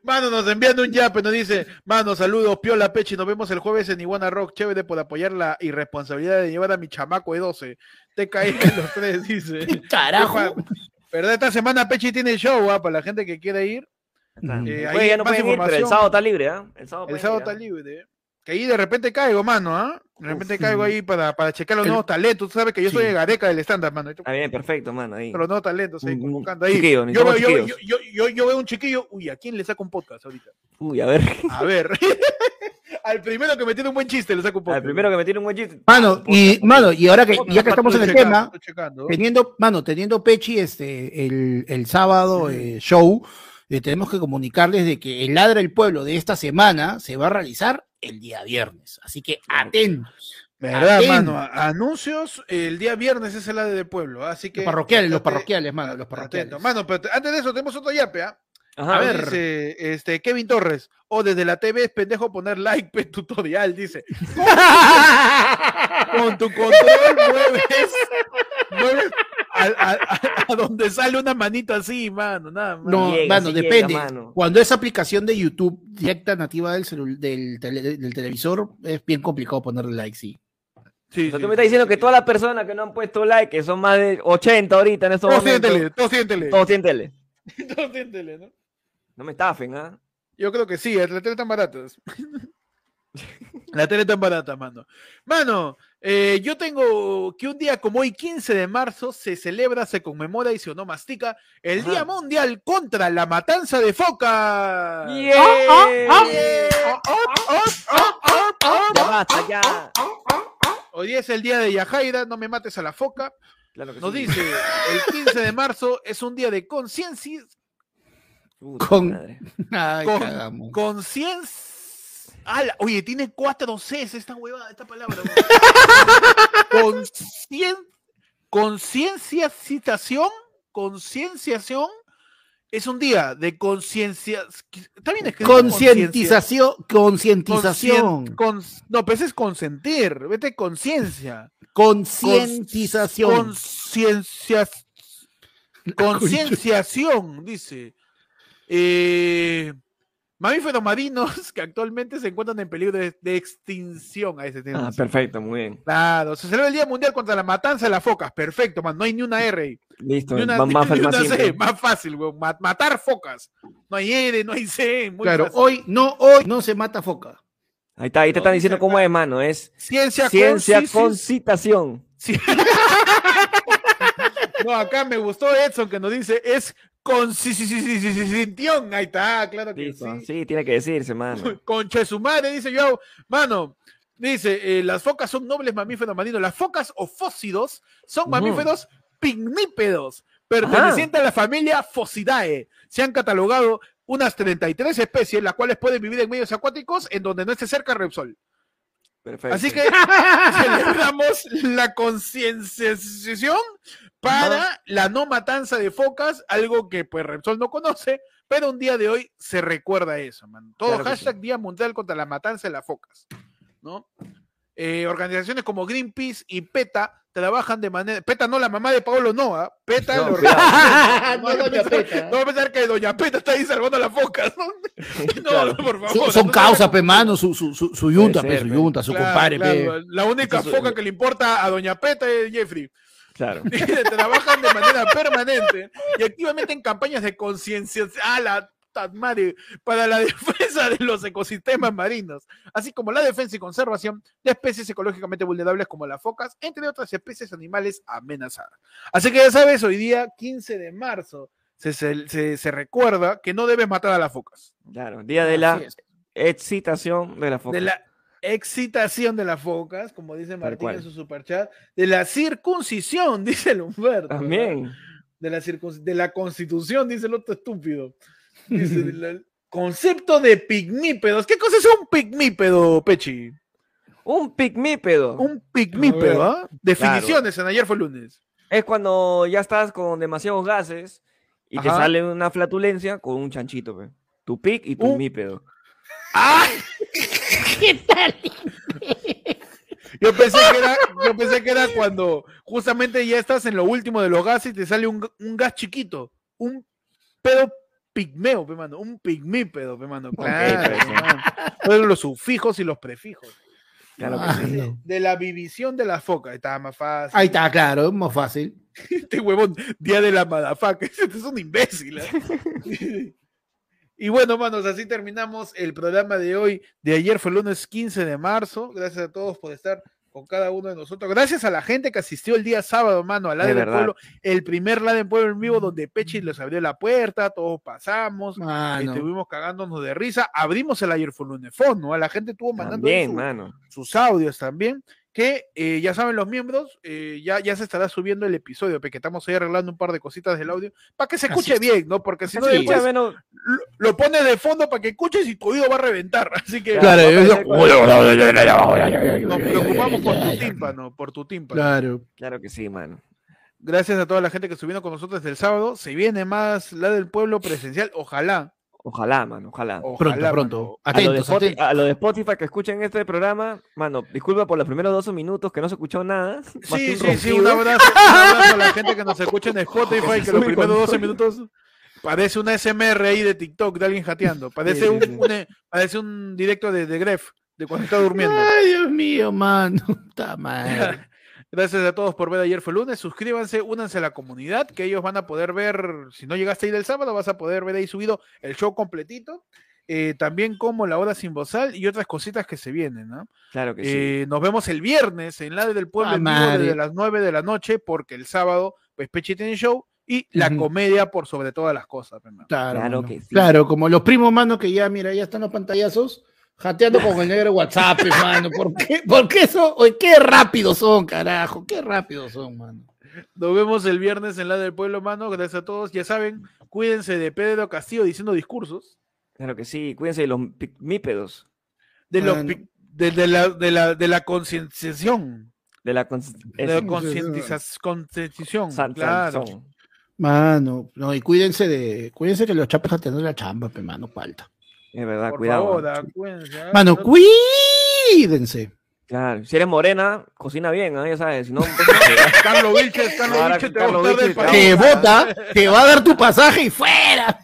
Mano, nos envían un yape, nos dice, mano, saludos, Piola Pechi, nos vemos el jueves en Iguana Rock, chévere por apoyar la irresponsabilidad de llevar a mi chamaco de 12. Te caí los tres, dice. Carajo. Pero esta semana Pechi tiene show, ah, para la gente que quiera ir. Eh, Oye, ahí ya no pueden ir, pero el sábado está libre, ¿ah? El sábado, El pueden sábado ir, ¿ah? está libre. Que ahí de repente caigo, mano, ¿ah? De repente Uf, caigo ahí para, para checar los El- nuevos talentos. Tú sabes que yo soy gareca del estándar, mano. Está bien, perfecto, mano. Ahí. Los nuevos talentos ahí Un- un convocando ahí. chiquillo, Yo, veo- yo, yo, yo, yo, yo veo un chiquillo. Uy, ¿a quién le saco un podcast ahorita? Uy, a ver. A ver. Al primero que me tiene un buen chiste le saco un podcast. Al primero que me tiene un buen chiste. Mano, y, mano, y ahora que ya que estamos en el tema, teniendo, mano, teniendo Pechi este el, el sábado eh, show, eh, tenemos que comunicarles de que el ladra el pueblo de esta semana se va a realizar el día viernes. Así que atentos. ¿Verdad, Atentos. mano? Anuncios, el día viernes es el ADE de pueblo, así que... Los parroquiales, los estate parroquiales, mano, los parroquiales. Mano, pero te- antes de eso tenemos otro yape, ¿ah? Ajá, A ver, dice, este, Kevin Torres, o desde la TV es pendejo poner like, pe, tutorial, dice. Con tu control mueves, mueves a, a- donde sale una manito así, mano, nada más. No, Llega, mano, sí llega, depende. mano. Cuando es aplicación de YouTube directa nativa del, celu- del, tele- del televisor, es bien complicado ponerle like, sí. Sí, O sea, sí, tú me estás diciendo sí, que sí. todas las personas que no han puesto like, que son más de 80 ahorita en estos Todos momentos. siéntele, todos siéntele. Todos siéntele. Todos siéntele, ¿no? No me estafen, ¿ah? Yo creo que sí, la tele tan baratas. La tele tan barata, mano. Mano, eh, yo tengo que un día como hoy, 15 de marzo, se celebra, se conmemora y se onomastica el Ajá. Día Mundial contra la Matanza de Foca. Hoy día es el día de Yajaira, no me mates a la foca. Claro que Nos sí. dice, el 15 de marzo es un día de conciencia, Con-. Ay, Con- conciencia. Ala, Oye, tiene cuatro Cs esta huevada, esta palabra. Concien, conciencia citación, concienciación es un día de conciencia. Está bien escrito Concientización, concientización, no, pero ese es consentir. Vete conciencia. concientización. Conciencia. Concienciación, dice. Eh, mamíferos marinos que actualmente se encuentran en peligro de, de extinción. Ahí se tiene Ah, perfecto, muy bien. Claro, se celebra el Día Mundial contra la matanza de las focas. Perfecto, man. No hay ni una R ahí. Listo, Ni una, más, más, ni más una C. Más fácil, weón. Ma- matar focas. No hay R, no hay C. Muy Claro, fácil. hoy no, hoy no se mata foca. Ahí está, ahí te No, están diciendo cómo es, mano. Es Ciencia, ciencia con- con citación. Sí. No, acá me gustó Edson que nos dice es con si- si- si- si- si- si-. Ahí está, claro que Listo. sí. Sí, tiene que decirse, mano. Concha de su madre, dice yo. Mano, dice, eh, las focas son nobles mamíferos marinos. Las focas o fósidos son mamíferos pigmípedos, pertenecientes a la familia Phocidae. Se han catalogado unas 33 especies, las cuales pueden vivir en medios acuáticos en donde no esté cerca Repsol. Perfecto. Así que celebramos la concienciación para la no matanza de focas, algo que pues Repsol no conoce, pero un día de hoy se recuerda eso, man. Todo Claro hashtag Día Mundial contra la matanza de las focas, ¿no? Eh, organizaciones como Greenpeace y PETA trabajan de manera... PETA no la mamá de Pablo Noa, PETA No, lo. No, doña Peta. No va a pensar que Doña Peta está ahí salvando a las focas, ¿no? No, Claro. por favor. Son, son no causas, pe, mano, su, su, su, su yunta, pe, su pe. yunta, su Claro, compadre, pe. claro, La única foca que le importa a Doña Peta es Jeffrey. Claro. Trabajan de manera permanente y activamente en campañas de conciencia a la madre, para la defensa de los ecosistemas marinos, así como la defensa y conservación de especies ecológicamente vulnerables como las focas, entre otras especies animales amenazadas. Así que ya sabes, hoy día 15 de marzo se, se- se- se recuerda que no debes matar a las focas. Claro. Día de la excitación de la foca. De la excitación de las focas, como dice Martín en su superchat, de la circuncisión, dice el. También. De la, de la constitución, dice el otro estúpido. Concepto de pigmípedos. ¿Qué cosa es un pigmípedo, Pechi? Un pigmípedo. Un pigmípedo, ¿ah? Definiciones en ayer fue lunes. Es cuando ya estás con demasiados gases y te sale una flatulencia con un chanchito, pe. Tu pic y tu Un- mípedo. ¡Ah! ¿Qué tal? Yo pensé que era, yo pensé que era cuando justamente ya estás en lo último de los gases y te sale un, un gas chiquito, un pedo pigmeo, pe mano, un pigmípedo, pe mano. Claro. Fueron los sufijos y los prefijos. Claro que Ah, sí. no. De la vivisión de la foca, estaba más fácil. Ahí está, claro, más fácil. Este huevón, día de la madafaca, este es un imbécil. ¿eh? Y bueno, manos, así terminamos el programa de hoy. De ayer fue el lunes 15 de marzo. Gracias a todos por estar con cada uno de nosotros. Gracias a la gente que asistió el día sábado, mano, al lado De del pueblo. El primer lado del pueblo en vivo donde Pechi les abrió la puerta, todos pasamos. Mano. Estuvimos cagándonos de risa. Abrimos el ayer fue el lunes phone, ¿no? A la gente estuvo mandando También, su- mano. sus audios también, que eh, ya saben los miembros, eh, ya, ya se estará subiendo el episodio, porque estamos ahí arreglando un par de cositas del audio, para que se escuche es. bien, ¿no? Porque si no, Sí. después Escucha, menos- lo, lo pones de fondo para que escuches y tu oído va a reventar. Así que Claro, nos preocupamos por tu tímpano, por tu tímpano. Claro. Claro que sí, mano. Gracias a toda la gente que estuvieron con nosotros desde el sábado. Se viene más la del pueblo presencial, ojalá. Ojalá, mano, ojalá. Pronto, pronto. A lo, de Atentos, Spotify, atentos. a lo de Spotify que escuchen este programa, mano, disculpa por los primeros 12 minutos que no se escuchó nada. Sí, sí, sí, un abrazo, un abrazo a la gente que nos escucha en Spotify, que los primeros con 12 todo. minutos parece una SMR ahí de TikTok de alguien jateando, parece, Sí, un, sí, sí. un, eh, parece un directo de, de Gref, de cuando está durmiendo. Ay, Dios mío, mano. Está mal. Gracias a todos por ver ayer fue lunes, suscríbanse, únanse a la comunidad, que ellos van a poder ver, si no llegaste ahí del sábado, vas a poder ver ahí subido el show completito, eh, también como la hora sin bozal y otras cositas que se vienen, ¿no? Claro que sí. Eh, nos vemos el viernes en la del pueblo Ah, desde las 9 de la noche, porque el sábado, pues Pechi tiene show y la comedia por sobre todas las cosas. hermano. Claro, Claro que sí. Claro, como los primos, mano, que ya, mira, ya están los pantallazos, jateando con el negro WhatsApp, mano. ¿Por qué? ¿Por qué son? Qué rápidos son, carajo. Qué rápidos son, mano. Nos vemos el viernes en la del pueblo, mano. Gracias a todos. Ya saben, cuídense de Pedro Castillo diciendo discursos. Claro que sí. Cuídense de los pigmípedos. De, los de, de la, de la, de la concienciación. De la cons- De la eso. concientiza- concienciación. San- claro. Mano, no, y cuídense de, cuídense que los chapes jateando la chamba, pe, mano, falta. Es verdad, Por cuidado. favor, mano. cuídense, Mano, no- cuídense. Claro. Si eres morena, cocina bien, ¿ah? ya sabes. Si no, Carlos Vilches, Carlos Ahora Vilches te va a Carlos botar del Vilches te país. Te vota, te va a dar tu pasaje y fuera.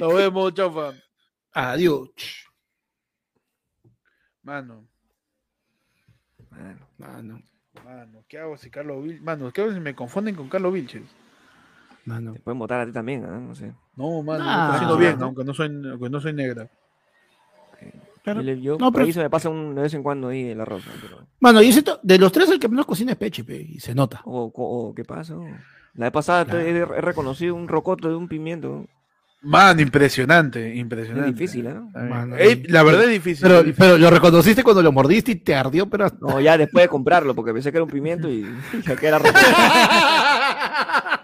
Nos vemos, chofa. Adiós. Mano. Mano, Mano, Mano, ¿qué hago si Carlos Vilches? Mano, ¿qué hago si me confunden con Carlos Vilches? Mano. te pueden votar a ti también, ¿ah? No sé. No, mano, Ah. cocino bien, aunque no soy, aunque no soy negra. Claro. Yo, No, por pero- ahí se me pasa un, de vez en cuando ahí el arroz. Pero, Mano, yo siento, de los tres el que menos cocina es Peche, pe, y se nota. o- o- ¿Qué pasa? La vez pasada he, he reconocido un rocoto de un pimiento. Mano, impresionante, Es impresionante. difícil, ¿eh? Está bien. Mano, Ey, la verdad es difícil. Pero, es difícil. pero lo reconociste cuando lo mordiste y te ardió, pero No, ya después de comprarlo, porque pensé que era un pimiento y ya que era rocoto.